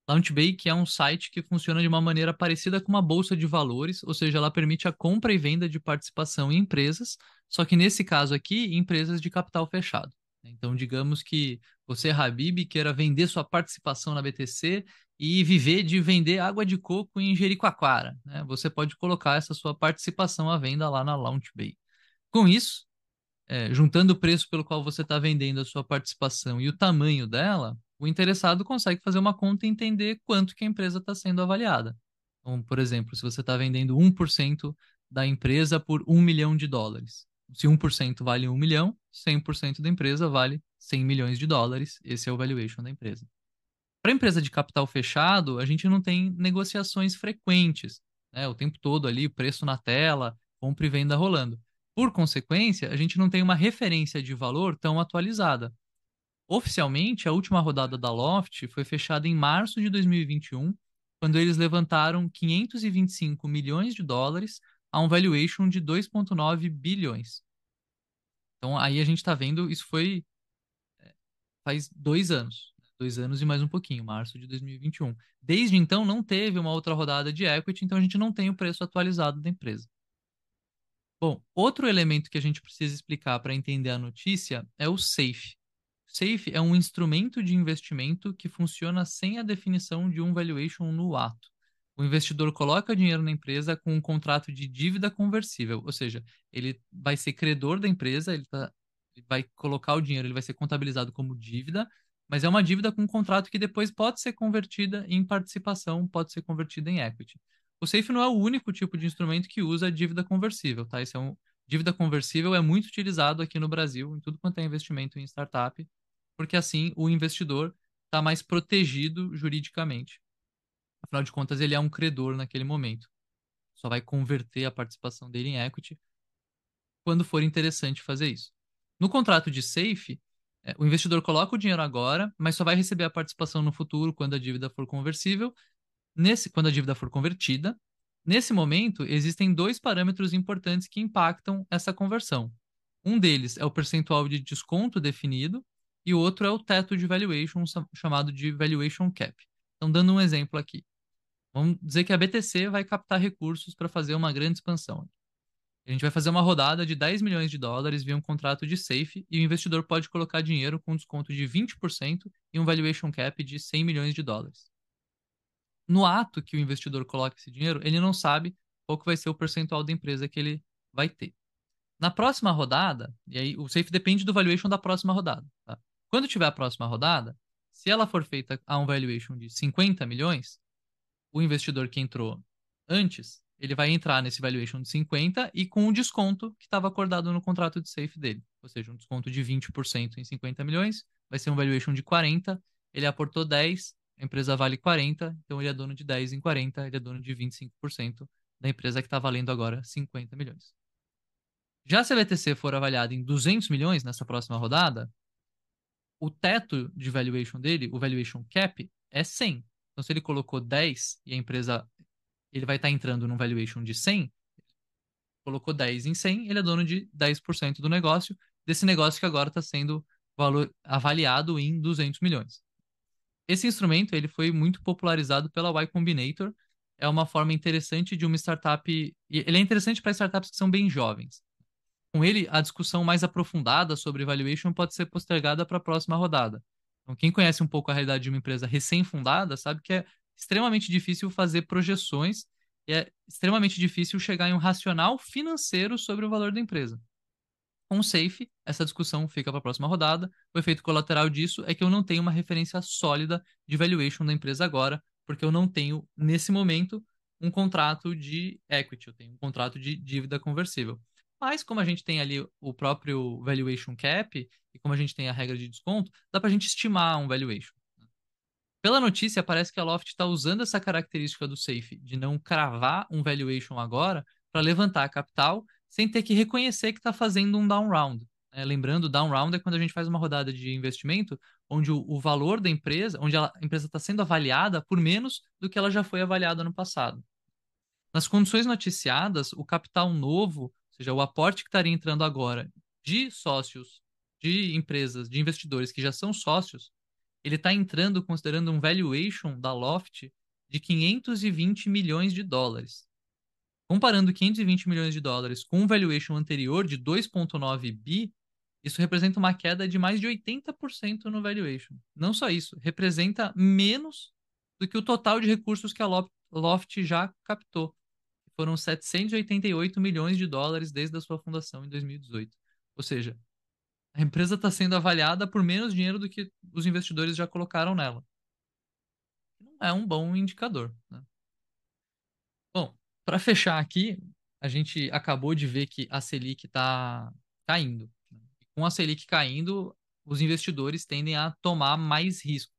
LaunchBay, que é um site que funciona de uma maneira parecida com uma bolsa de valores, ou seja, ela permite a compra e venda de participação em empresas, só que nesse caso aqui, empresas de capital fechado. Então, digamos que você, Habib, queira vender sua participação na BTC e viver de vender água de coco em Jericoacoara. Né? Você pode colocar essa sua participação à venda lá na LaunchBay. Com isso, é, juntando o preço pelo qual você está vendendo a sua participação e o tamanho dela, o interessado consegue fazer uma conta e entender quanto que a empresa está sendo avaliada. Então, por exemplo, se você está vendendo 1% da empresa por 1 milhão de dólares. Se 1% vale 1 milhão, 100% da empresa vale 100 milhões de dólares. Esse é o valuation da empresa. Para empresa de capital fechado, a gente não tem negociações frequentes, né? O tempo todo ali, preço na tela, compra e venda rolando. Por consequência, a gente não tem uma referência de valor tão atualizada. Oficialmente, a última rodada da Loft foi fechada em março de 2021, quando eles levantaram 525 milhões de dólares a um valuation de 2,9 bilhões. Então aí a gente está vendo, isso foi é, faz dois anos dois anos e mais um pouquinho, março de 2021. Desde então, não teve uma outra rodada de equity, então a gente não tem o preço atualizado da empresa. Bom, outro elemento que a gente precisa explicar para entender a notícia é o SAFE. SAFE é um instrumento de investimento que funciona sem a definição de um valuation no ato. O investidor coloca dinheiro na empresa com um contrato de dívida conversível, ou seja, ele vai ser credor da empresa, ele, tá, ele vai colocar o dinheiro, ele vai ser contabilizado como dívida, mas é uma dívida com um contrato que depois pode ser convertida em participação, pode ser convertida em equity. O SAFE não é o único tipo de instrumento que usa dívida conversível, tá? Esse é um dívida conversível é muito utilizado aqui no Brasil em tudo quanto é investimento em startup, porque assim o investidor está mais protegido juridicamente. Afinal de contas, ele é um credor naquele momento. Só vai converter a participação dele em equity quando for interessante fazer isso. No contrato de SAFE, é, o investidor coloca o dinheiro agora, mas só vai receber a participação no futuro quando a dívida for conversível. Nesse, quando a dívida for convertida, nesse momento existem dois parâmetros importantes que impactam essa conversão. Um deles é o percentual de desconto definido e o outro é o teto de valuation chamado de valuation cap. Então, dando um exemplo aqui, vamos dizer que a BTC vai captar recursos para fazer uma grande expansão. A gente vai fazer uma rodada de 10 milhões de dólares via um contrato de safe e o investidor pode colocar dinheiro com desconto de 20% e um valuation cap de 100 milhões de dólares. No ato que o investidor coloca esse dinheiro, ele não sabe qual que vai ser o percentual da empresa que ele vai ter. Na próxima rodada, e aí o safe depende do valuation da próxima rodada. Tá? Quando tiver a próxima rodada, se ela for feita a um valuation de 50 milhões, o investidor que entrou antes ele vai entrar nesse valuation de 50 e com o desconto que estava acordado no contrato de safe dele. Ou seja, um desconto de 20% em 50 milhões, vai ser um valuation de 40, ele aportou 10, a empresa vale 40, então ele é dono de 10 em 40, ele é dono de 25% da empresa que está valendo agora 50 milhões. Já se a VTC for avaliada em 200 milhões nessa próxima rodada, o teto de valuation dele, o valuation cap, é 100. Então, se ele colocou 10 e a empresa ele vai estar tá entrando num valuation de 100, colocou 10 em 100, ele é dono de 10% do negócio, desse negócio que agora está sendo valor, avaliado em 200 milhões. Esse instrumento ele foi muito popularizado pela Y Combinator, é uma forma interessante de uma startup, ele é interessante para startups que são bem jovens. Com ele, a discussão mais aprofundada sobre valuation pode ser postergada para a próxima rodada. Então, quem conhece um pouco a realidade de uma empresa recém-fundada sabe que é extremamente difícil fazer projeções e é extremamente difícil chegar em um racional financeiro sobre o valor da empresa. Com o SAFE, essa discussão fica para a próxima rodada. O efeito colateral disso é que eu não tenho uma referência sólida de valuation da empresa agora, porque eu não tenho, nesse momento, um contrato de equity, eu tenho um contrato de dívida conversível. Mas como a gente tem ali o próprio valuation cap e como a gente tem a regra de desconto, dá para a gente estimar um valuation. Pela notícia, parece que a Loft está usando essa característica do SAFE de não cravar um valuation agora para levantar capital sem ter que reconhecer que está fazendo um down round. É, lembrando, down round é quando a gente faz uma rodada de investimento onde o, o valor da empresa, onde a empresa está sendo avaliada por menos do que ela já foi avaliada no passado. Nas condições noticiadas, o capital novo, ou seja, o aporte que estaria entrando agora de sócios, de empresas, de investidores que já são sócios, ele está entrando considerando um valuation da Loft de 520 milhões de dólares. Comparando 520 milhões de dólares com um valuation anterior de 2,9 bi, isso representa uma queda de mais de 80% no valuation. Não só isso, representa menos do que o total de recursos que a Loft já captou. Foram 788 milhões de dólares desde a sua fundação em 2018. Ou seja, a empresa está sendo avaliada por menos dinheiro do que os investidores já colocaram nela. Não é um bom indicador. Né? Bom, para fechar aqui, a gente acabou de ver que a Selic está caindo. Né? Com a Selic caindo, os investidores tendem a tomar mais risco.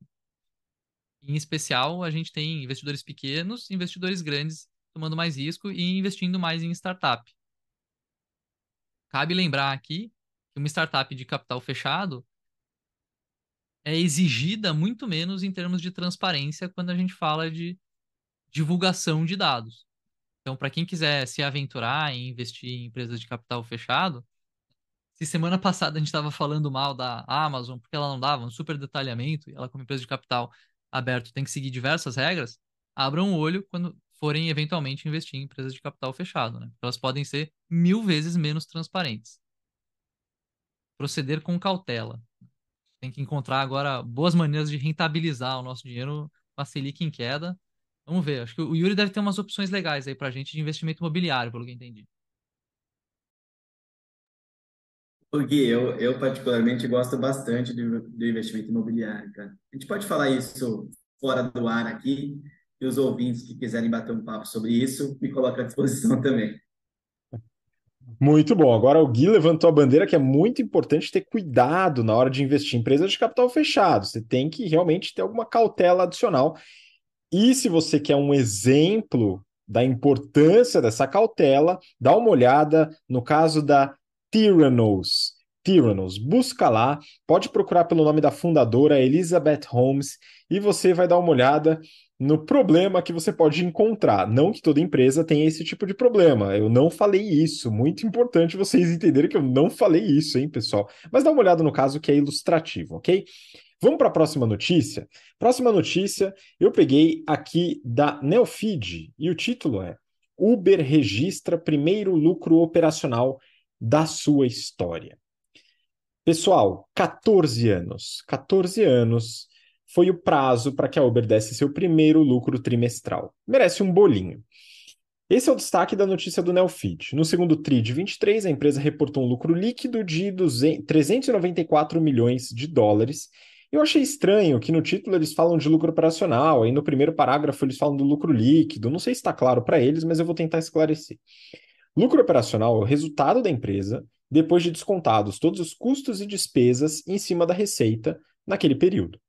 Em especial, a gente tem investidores pequenos, investidores grandes tomando mais risco e investindo mais em startup. Cabe lembrar aqui que uma startup de capital fechado é exigida muito menos em termos de transparência quando a gente fala de divulgação de dados. Então, para quem quiser se aventurar em investir em empresas de capital fechado, se semana passada a gente estava falando mal da Amazon porque ela não dava um super detalhamento e ela, como empresa de capital aberto, tem que seguir diversas regras, abram o olho quando forem eventualmente investir em empresas de capital fechado. Né? Elas podem ser mil vezes menos transparentes proceder com cautela. Tem que encontrar agora boas maneiras de rentabilizar o nosso dinheiro com a Selic em queda. Vamos ver. Acho que o Yuri deve ter umas opções legais aí pra gente de investimento imobiliário, pelo que entendi. O Gui, eu, eu particularmente gosto bastante do, do investimento imobiliário, cara. A gente pode falar isso fora do ar aqui, e os ouvintes que quiserem bater um papo sobre isso, me coloca à disposição também. Muito bom. Agora o Gui levantou a bandeira que é muito importante ter cuidado na hora de investir em empresas de capital fechado. Você tem que realmente ter alguma cautela adicional. E se você quer um exemplo da importância dessa cautela, dá uma olhada no caso da Tyrannos. Tyrannos, busca lá, pode procurar pelo nome da fundadora Elizabeth Holmes e você vai dar uma olhada no problema que você pode encontrar. Não que toda empresa tenha esse tipo de problema. Eu não falei isso. Muito importante vocês entenderem que eu não falei isso, hein, pessoal? Mas dá uma olhada no caso que é ilustrativo, ok? Vamos para a próxima notícia. Próxima notícia eu peguei aqui da Neofeed e o título é Uber registra primeiro lucro operacional da sua história. Pessoal, 14 anos. 14 anos foi o prazo para que a Uber desse seu primeiro lucro trimestral. Merece um bolinho. Esse é o destaque da notícia do Neofeed. No segundo TRI de 23, a empresa reportou um lucro líquido de 200, 394 milhões de dólares. Eu achei estranho que no título eles falam de lucro operacional, aí no primeiro parágrafo eles falam do lucro líquido. Não sei se está claro para eles, mas eu vou tentar esclarecer. Lucro operacional é o resultado da empresa depois de descontados todos os custos e despesas em cima da receita naquele período.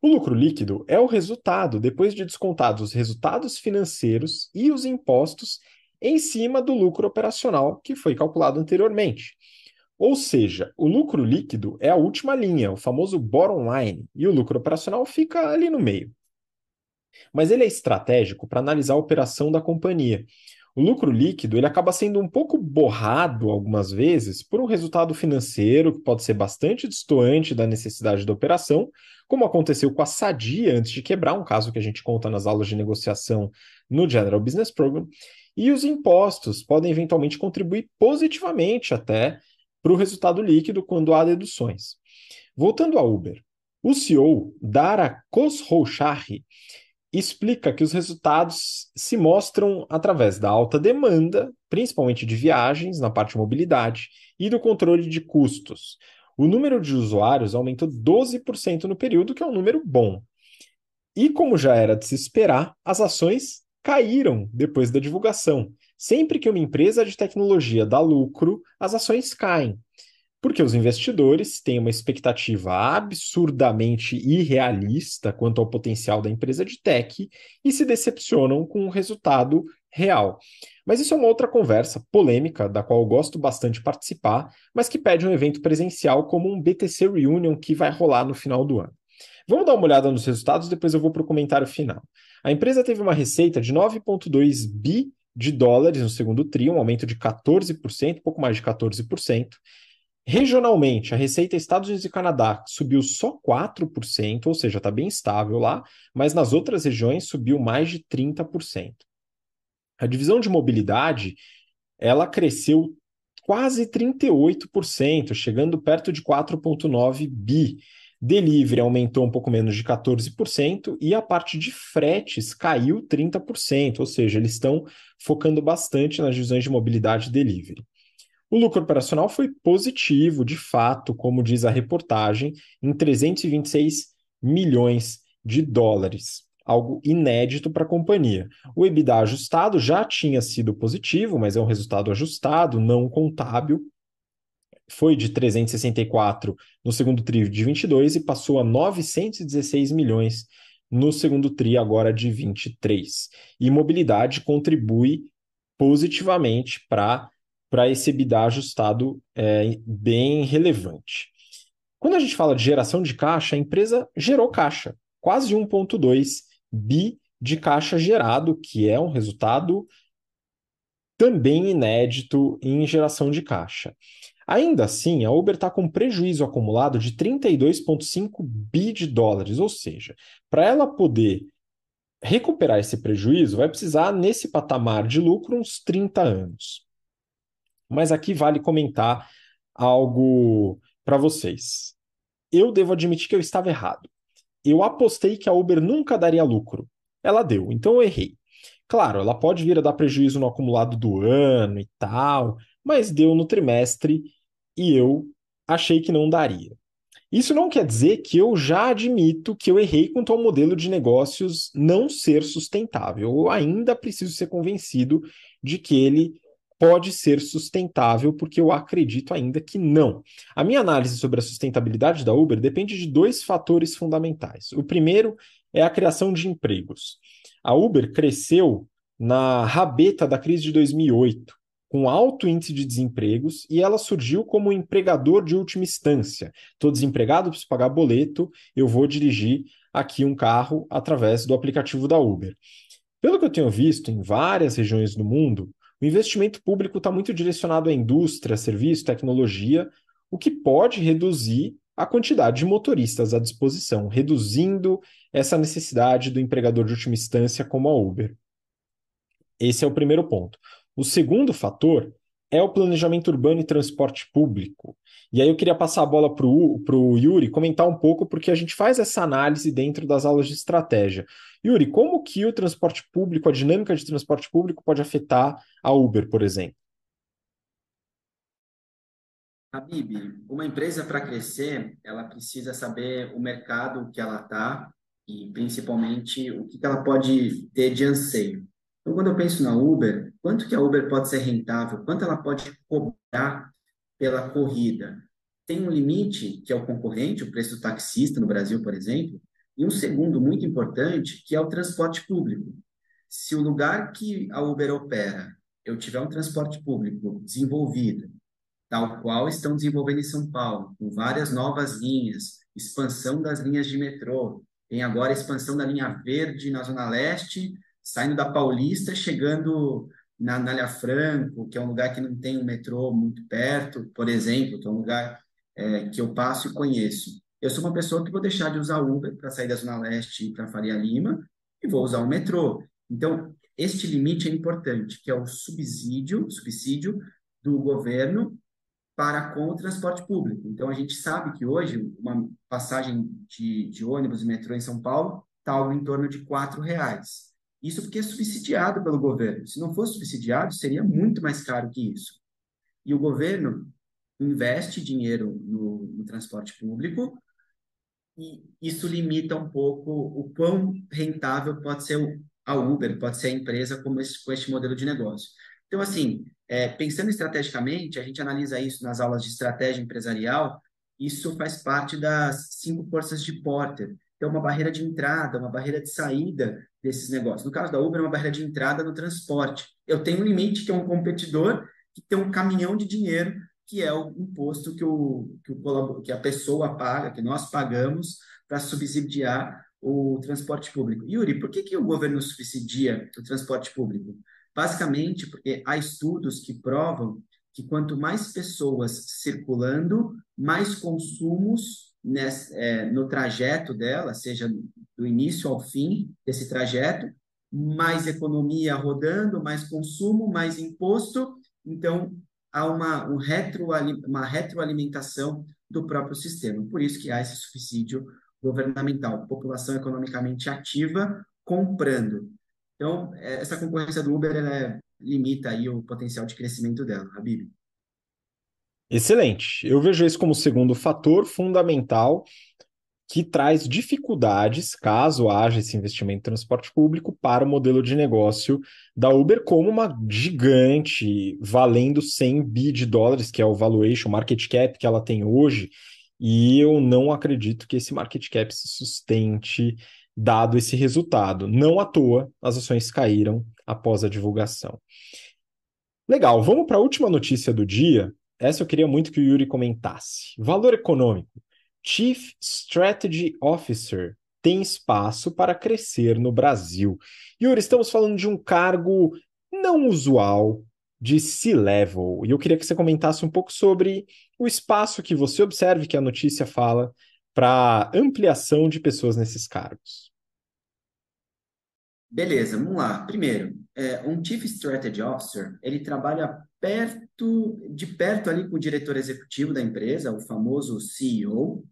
O lucro líquido é o resultado depois de descontados os resultados financeiros e os impostos em cima do lucro operacional que foi calculado anteriormente. Ou seja, o lucro líquido é a última linha, o famoso bottom line, e o lucro operacional fica ali no meio. Mas ele é estratégico para analisar a operação da companhia, o lucro líquido ele acaba sendo um pouco borrado algumas vezes por um resultado financeiro que pode ser bastante distoante da necessidade da operação, como aconteceu com a Sadia antes de quebrar, um caso que a gente conta nas aulas de negociação no General Business Program, e os impostos podem eventualmente contribuir positivamente até para o resultado líquido quando há deduções. Voltando a Uber, o CEO Dara Khosrowshahi explica que os resultados se mostram através da alta demanda, principalmente de viagens na parte de mobilidade, e do controle de custos. O número de usuários aumentou 12% no período, que é um número bom. E como já era de se esperar, as ações caíram depois da divulgação. Sempre que uma empresa de tecnologia dá lucro, as ações caem porque os investidores têm uma expectativa absurdamente irrealista quanto ao potencial da empresa de tech e se decepcionam com o resultado real. Mas isso é uma outra conversa polêmica, da qual eu gosto bastante participar, mas que pede um evento presencial como um BTC Reunion que vai rolar no final do ano. Vamos dar uma olhada nos resultados, depois eu vou para o comentário final. A empresa teve uma receita de 9,2 bi de dólares no segundo TRI, um aumento de 14%, pouco mais de 14%. Regionalmente, a receita Estados Unidos e Canadá subiu só 4%, ou seja, está bem estável lá, mas nas outras regiões subiu mais de 30%. A divisão de mobilidade, ela cresceu quase 38%, chegando perto de 4,9 bi. Delivery aumentou um pouco menos de 14% e a parte de fretes caiu 30%, ou seja, eles estão focando bastante nas divisões de mobilidade e delivery. O lucro operacional foi positivo, de fato, como diz a reportagem, em 326 milhões de dólares, algo inédito para a companhia. O EBITDA ajustado já tinha sido positivo, mas é um resultado ajustado, não contábil. Foi de 364 no segundo tri de 22 e passou a 916 milhões no segundo tri agora de 23. E mobilidade contribui positivamente para para esse EBITDA ajustado é, bem relevante. Quando a gente fala de geração de caixa, a empresa gerou caixa, quase 1,2 bi de caixa gerado, que é um resultado também inédito em geração de caixa. Ainda assim, a Uber está com prejuízo acumulado de 32,5 bi de dólares, ou seja, para ela poder recuperar esse prejuízo, vai precisar, nesse patamar de lucro, uns 30 anos. Mas aqui vale comentar algo para vocês. Eu devo admitir que eu estava errado. Eu apostei que a Uber nunca daria lucro. Ela deu, então eu errei. Claro, ela pode vir a dar prejuízo no acumulado do ano e tal, mas deu no trimestre e eu achei que não daria. Isso não quer dizer que eu já admito que eu errei quanto ao modelo de negócios não ser sustentável. Eu ainda preciso ser convencido de que ele pode ser sustentável, porque eu acredito ainda que não. A minha análise sobre a sustentabilidade da Uber depende de dois fatores fundamentais. O primeiro é a criação de empregos. A Uber cresceu na rabeta da crise de 2008, com alto índice de desempregos, e ela surgiu como empregador de última instância. Estou desempregado, preciso pagar boleto, eu vou dirigir aqui um carro através do aplicativo da Uber. Pelo que eu tenho visto em várias regiões do mundo, o investimento público está muito direcionado à indústria, serviço, tecnologia, o que pode reduzir a quantidade de motoristas à disposição, reduzindo essa necessidade do empregador de última instância como a Uber. Esse é o primeiro ponto. O segundo fator é o planejamento urbano e transporte público. E aí eu queria passar a bola para o Yuri comentar um pouco, porque a gente faz essa análise dentro das aulas de estratégia. Yuri, como que o transporte público, a dinâmica de transporte público pode afetar a Uber, por exemplo? Habib, uma empresa para crescer, ela precisa saber o mercado que ela está e principalmente o que ela pode ter de anseio. Então, quando eu penso na Uber, quanto que a Uber pode ser rentável? Quanto ela pode cobrar pela corrida? Tem um limite, que é o concorrente, o preço do taxista no Brasil, por exemplo, e um segundo muito importante, que é o transporte público. Se o lugar que a Uber opera, eu tiver um transporte público desenvolvido, tal qual estão desenvolvendo em São Paulo, com várias novas linhas, expansão das linhas de metrô, tem agora a expansão da linha verde na Zona Leste, saindo da Paulista, chegando na Anália Franco, que é um lugar que não tem um metrô muito perto, por exemplo, que é um lugar é, que eu passo e conheço. Eu sou uma pessoa que vou deixar de usar Uber para sair da Zona Leste para Faria Lima e vou usar o metrô. Então, este limite é importante, que é o subsídio, subsídio do governo para com o transporte público. Então, a gente sabe que hoje uma passagem de, de ônibus e metrô em São Paulo está algo em torno de R$ reais. Isso porque é subsidiado pelo governo. Se não fosse subsidiado, seria muito mais caro que isso. E o governo investe dinheiro no, no transporte público e isso limita um pouco o quão rentável pode ser a Uber, pode ser a empresa com esse, com este modelo de negócio. Então, assim, é, pensando estrategicamente, a gente analisa isso nas aulas de estratégia empresarial, isso faz parte das cinco forças de Porter. Então, uma barreira de entrada, uma barreira de saída desses negócios. No caso da Uber, é uma barreira de entrada no transporte. Eu tenho um limite, que é um competidor, que tem um caminhão de dinheiro que é o imposto que, o, que, o, que a pessoa paga, que nós pagamos para subsidiar o transporte público. Yuri, por que, que o governo subsidia o transporte público? Basicamente porque há estudos que provam que quanto mais pessoas circulando, mais consumos nesse, é, no trajeto dela, seja do início ao fim desse trajeto, mais economia rodando, mais consumo, mais imposto. Então, há uma, um retro, uma retroalimentação do próprio sistema. Por isso que há esse subsídio governamental, população economicamente ativa comprando. Então, é, essa concorrência do Uber ela limita aí o potencial de crescimento dela, Habib. Excelente. Eu vejo isso como segundo fator fundamental que traz dificuldades, caso haja esse investimento em transporte público, para o modelo de negócio da Uber como uma gigante, valendo 100 bi de dólares, que é o valuation, market cap que ela tem hoje, e eu não acredito que esse market cap se sustente dado esse resultado. Não à toa, as ações caíram após a divulgação. Legal, vamos para a última notícia do dia. Essa eu queria muito que o Yuri comentasse. Valor econômico. Chief Strategy Officer tem espaço para crescer no Brasil. Yuri, estamos falando de um cargo não usual de C-level. E eu queria que você comentasse um pouco sobre o espaço que você observe que a notícia fala para ampliação de pessoas nesses cargos. Beleza, vamos lá. Primeiro, é, um Chief Strategy Officer, ele trabalha perto, de perto ali com o diretor executivo da empresa, o famoso CEO,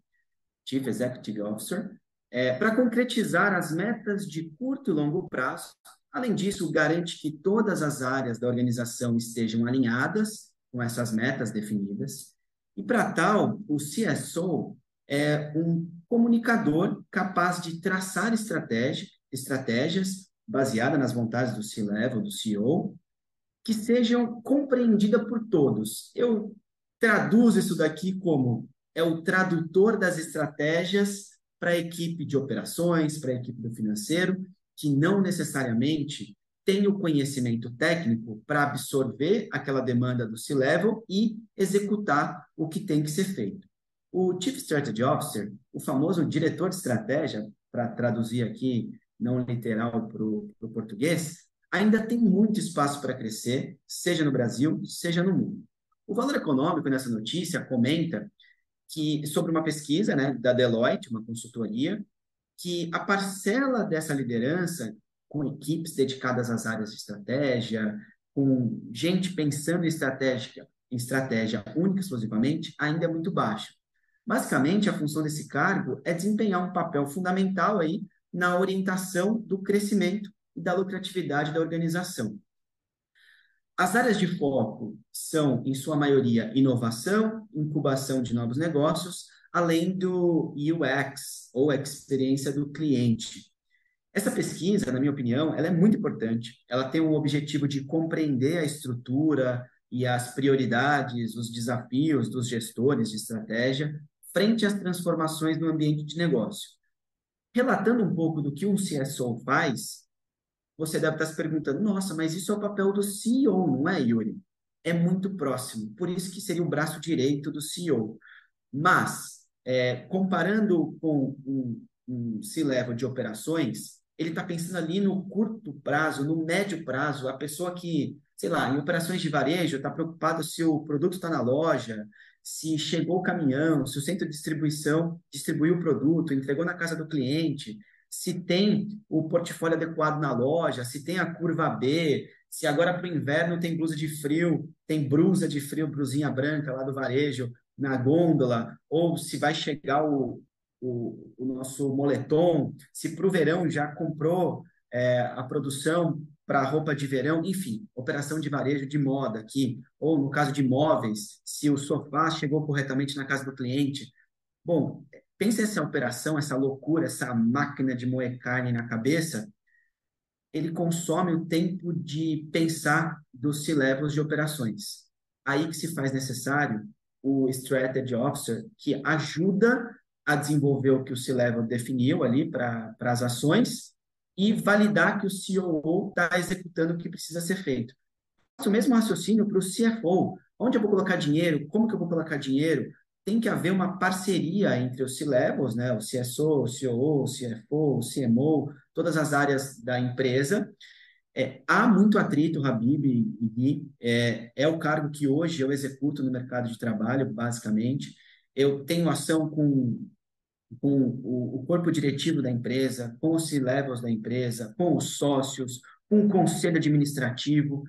Chief Executive Officer, é, para concretizar as metas de curto e longo prazo. Além disso, garante que todas as áreas da organização estejam alinhadas com essas metas definidas. E para tal, o CSO é um comunicador capaz de traçar estratégia, estratégias baseadas nas vontades do C-Level, do CEO, que sejam compreendidas por todos. Eu traduzo isso daqui como é o tradutor das estratégias para a equipe de operações, para a equipe do financeiro, que não necessariamente tem o conhecimento técnico para absorver aquela demanda do C-Level e executar o que tem que ser feito. O Chief Strategy Officer, o famoso diretor de estratégia, para traduzir aqui não literal para o português, ainda tem muito espaço para crescer, seja no Brasil, seja no mundo. O valor econômico nessa notícia comenta que sobre uma pesquisa né, da Deloitte, uma consultoria, que a parcela dessa liderança, com equipes dedicadas às áreas de estratégia, com gente pensando em estratégia, em estratégia única exclusivamente, ainda é muito baixa. Basicamente, a função desse cargo é desempenhar um papel fundamental aí na orientação do crescimento e da lucratividade da organização. As áreas de foco são, em sua maioria, inovação, incubação de novos negócios, além do UX, ou experiência do cliente. Essa pesquisa, na minha opinião, ela é muito importante. Ela tem o objetivo de compreender a estrutura e as prioridades, os desafios dos gestores de estratégia frente às transformações no ambiente de negócio. Relatando um pouco do que um CSO faz, você deve estar se perguntando: nossa, mas isso é o papel do CEO, não é, Yuri? É muito próximo, por isso que seria o braço direito do CEO. Mas, é, comparando com um, um C-level de operações, ele está pensando ali no curto prazo, no médio prazo, a pessoa que, sei lá, em operações de varejo, está preocupado se o produto está na loja, se chegou o caminhão, se o centro de distribuição distribuiu o produto, entregou na casa do cliente, se tem o portfólio adequado na loja, se tem a curva B, se agora para o inverno tem blusa de frio, tem brusa de frio, brusinha branca lá do varejo na gôndola, ou se vai chegar o, o, o nosso moletom, se para o verão já comprou é, a produção para roupa de verão, enfim, operação de varejo de moda aqui, ou no caso de móveis, se o sofá chegou corretamente na casa do cliente. Bom, pensa essa operação, essa loucura, essa máquina de moer carne na cabeça, ele consome o tempo de pensar dos C-levels de operações. Aí que se faz necessário o Strategy Officer, que ajuda a desenvolver o que o C-level definiu ali para as ações e validar que o COO está executando o que precisa ser feito. O mesmo raciocínio para o CFO. Onde eu vou colocar dinheiro? Como que eu vou colocar dinheiro? Tem que haver uma parceria entre os C-levels, né? o CSO, o COO, o CFO, o CMO, todas as áreas da empresa. É, há muito atrito, Habib e Gui. É, é o cargo que hoje eu executo no mercado de trabalho, basicamente. Eu tenho ação com com o, corpo diretivo da empresa, com os C-levels da empresa, com os sócios, com o conselho administrativo.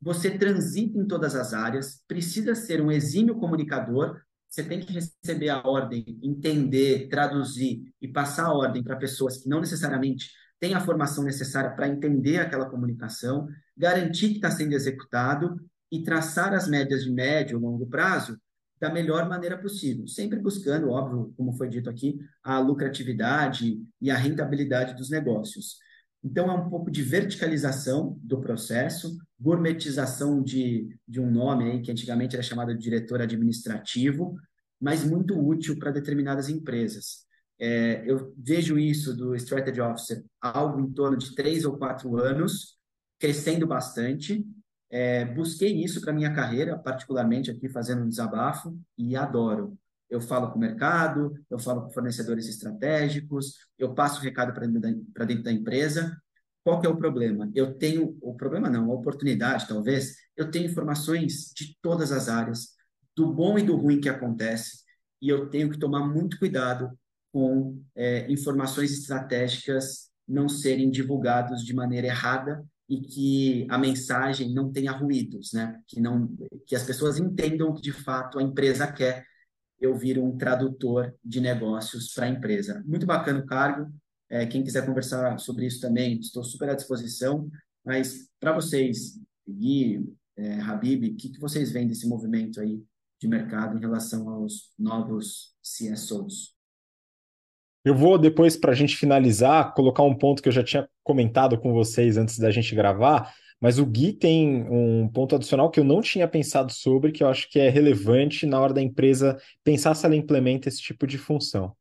Você transita em todas as áreas, precisa ser um exímio comunicador, você tem que receber a ordem, entender, traduzir e passar a ordem para pessoas que não necessariamente têm a formação necessária para entender aquela comunicação, garantir que está sendo executado e traçar as médias de médio e longo prazo da melhor maneira possível, sempre buscando, óbvio, como foi dito aqui, a lucratividade e a rentabilidade dos negócios. Então, é um pouco de verticalização do processo, gourmetização de, de um nome aí, que antigamente era chamado de diretor administrativo, mas muito útil para determinadas empresas. É, eu vejo isso do Strategy Officer algo em torno de três ou quatro anos, crescendo bastante, é, busquei isso para minha carreira, particularmente aqui fazendo um desabafo, e adoro. Eu falo com o mercado, eu falo com fornecedores estratégicos, eu passo o recado para dentro, da empresa. Qual que é o problema? Eu tenho, o problema não, a oportunidade talvez, eu tenho informações de todas as áreas, do bom e do ruim que acontece, e eu tenho que tomar muito cuidado com é, informações estratégicas não serem divulgadas de maneira errada e que a mensagem não tenha ruídos, né? Que não que as pessoas entendam o que de fato a empresa quer. Eu viro um tradutor de negócios para a empresa. Muito bacana o cargo. É, quem quiser conversar sobre isso também, estou super à disposição. Mas para vocês, Gui, é, Habib, o que, que vocês veem desse movimento aí de mercado em relação aos novos CSOs? Eu vou depois, para a gente finalizar, colocar um ponto que eu já tinha comentado com vocês antes da gente gravar, mas o Gui tem um ponto adicional que eu não tinha pensado sobre, que eu acho que é relevante na hora da empresa pensar se ela implementa esse tipo de função.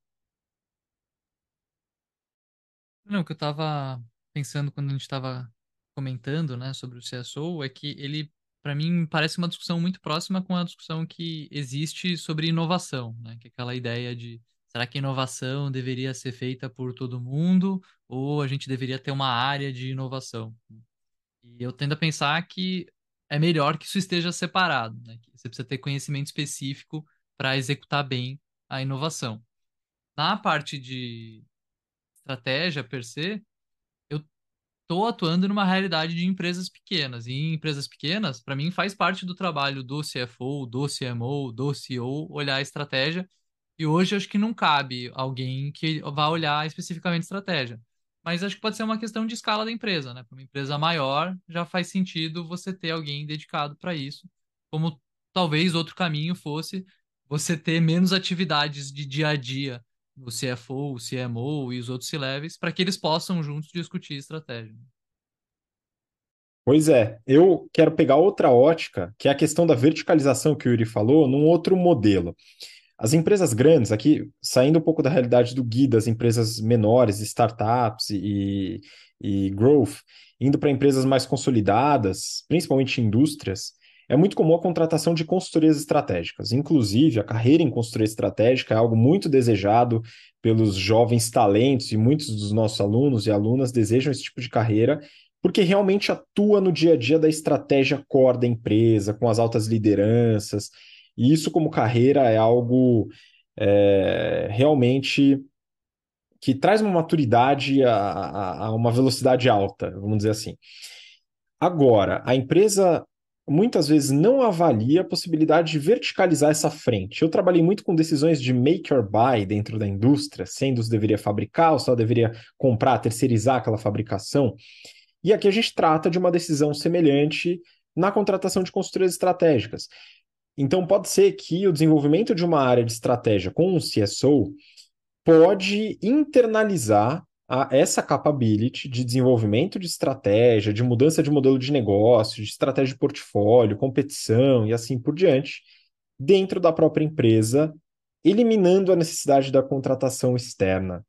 Não, o que eu estava pensando quando a gente estava comentando né, sobre o CSO é que ele, para mim, parece uma discussão muito próxima com a discussão que existe sobre inovação, né, que é aquela ideia de Será que a inovação deveria ser feita por todo mundo ou a gente deveria ter uma área de inovação? E eu tendo a pensar que é melhor que isso esteja separado, né? Você precisa ter conhecimento específico para executar bem a inovação. Na parte de estratégia per se, eu estou atuando numa realidade de empresas pequenas. E em empresas pequenas, para mim, faz parte do trabalho do CFO, do CMO, do CEO olhar a estratégia e hoje acho que não cabe alguém que vá olhar especificamente estratégia. Mas acho que pode ser uma questão de escala da empresa, né? Para uma empresa maior, já faz sentido você ter alguém dedicado para isso. Como talvez outro caminho fosse você ter menos atividades de dia a dia no CFO, o CMO e os outros C-levels, para que eles possam juntos discutir estratégia. Pois é, eu quero pegar outra ótica, que é a questão da verticalização que o Yuri falou, num outro modelo. As empresas grandes, aqui, saindo um pouco da realidade do Gui, das empresas menores, startups e, e growth, indo para empresas mais consolidadas, principalmente indústrias, é muito comum a contratação de consultorias estratégicas. Inclusive, a carreira em consultoria estratégica é algo muito desejado pelos jovens talentos e muitos dos nossos alunos e alunas desejam esse tipo de carreira porque realmente atua no dia a dia da estratégia core da empresa, com as altas lideranças e isso, como carreira, é algo é, realmente que traz uma maturidade a, a, a uma velocidade alta, vamos dizer assim. Agora, a empresa muitas vezes não avalia a possibilidade de verticalizar essa frente. Eu trabalhei muito com decisões de make or buy dentro da indústria, sendo se deveria fabricar ou só deveria comprar, terceirizar aquela fabricação. E aqui a gente trata de uma decisão semelhante na contratação de consultorias estratégicas. Então, pode ser que o desenvolvimento de uma área de estratégia com um CSO pode internalizar a, essa capability de desenvolvimento de estratégia, de mudança de modelo de negócio, de estratégia de portfólio, competição e assim por diante, dentro da própria empresa, eliminando a necessidade da contratação externa.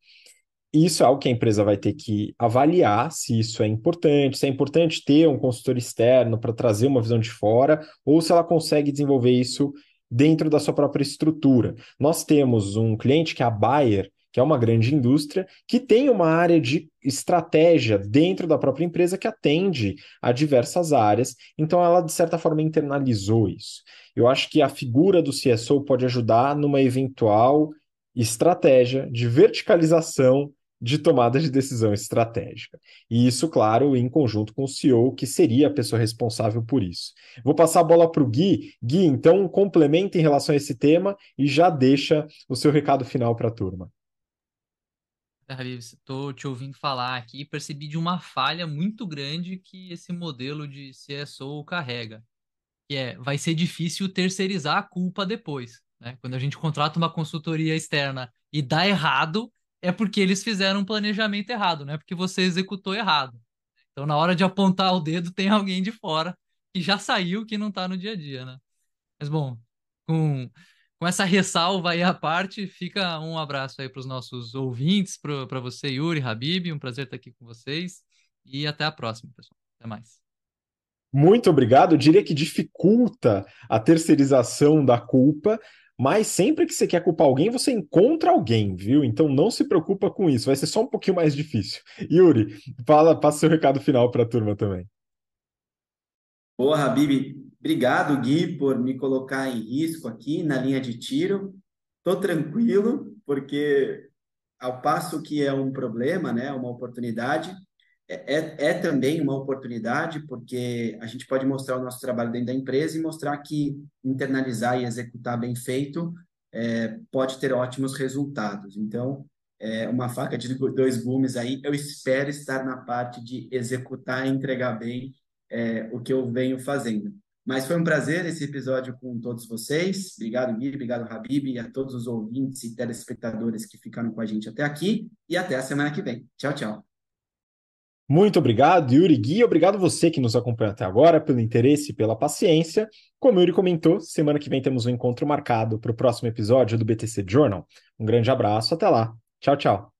Isso é algo que a empresa vai ter que avaliar se isso é importante, se é importante ter um consultor externo para trazer uma visão de fora, ou se ela consegue desenvolver isso dentro da sua própria estrutura. Nós temos um cliente que é a Bayer, que é uma grande indústria, que tem uma área de estratégia dentro da própria empresa que atende a diversas áreas, então ela, de certa forma, internalizou isso. Eu acho que a figura do CSO pode ajudar numa eventual estratégia de verticalização de tomada de decisão estratégica. E isso, claro, em conjunto com o CEO, que seria a pessoa responsável por isso. Vou passar a bola para o Gui. Gui, então, complementa em relação a esse tema e já deixa o seu recado final para a turma. Estou te ouvindo falar aqui e percebi de uma falha muito grande que esse modelo de CSO carrega, que é vai ser difícil terceirizar a culpa depois. Né? Quando a gente contrata uma consultoria externa e dá errado, é porque eles fizeram um planejamento errado, não é porque você executou errado. Então, na hora de apontar o dedo, tem alguém de fora que já saiu, que não está no dia a dia, né? Mas, bom, com, com essa ressalva aí à parte, fica um abraço aí para os nossos ouvintes, para você, Yuri, Habib, um prazer estar aqui com vocês e até a próxima, pessoal. Até mais. Muito obrigado. Eu diria que dificulta a terceirização da culpa, mas sempre que você quer culpar alguém, você encontra alguém, viu? Então não se preocupa com isso, vai ser só um pouquinho mais difícil. Yuri, fala, passa seu recado final para a turma também. Boa, Habib. Obrigado, Gui, por me colocar em risco aqui na linha de tiro. Estou tranquilo, porque ao passo que é um problema, né, uma oportunidade, é, é, é também uma oportunidade, porque a gente pode mostrar o nosso trabalho dentro da empresa e mostrar que internalizar e executar bem feito é, pode ter ótimos resultados. Então, é uma faca de dois gumes aí. Eu espero estar na parte de executar e entregar bem é, o que eu venho fazendo. Mas foi um prazer esse episódio com todos vocês. Obrigado, Gui, obrigado, Habib, e a todos os ouvintes e telespectadores que ficaram com a gente até aqui. E até a semana que vem. Tchau, tchau. Muito obrigado, Yuri Gui. Obrigado você que nos acompanhou até agora, pelo interesse e pela paciência. Como o Yuri comentou, semana que vem temos um encontro marcado para o próximo episódio do BTC Journal. Um grande abraço, até lá. Tchau, tchau.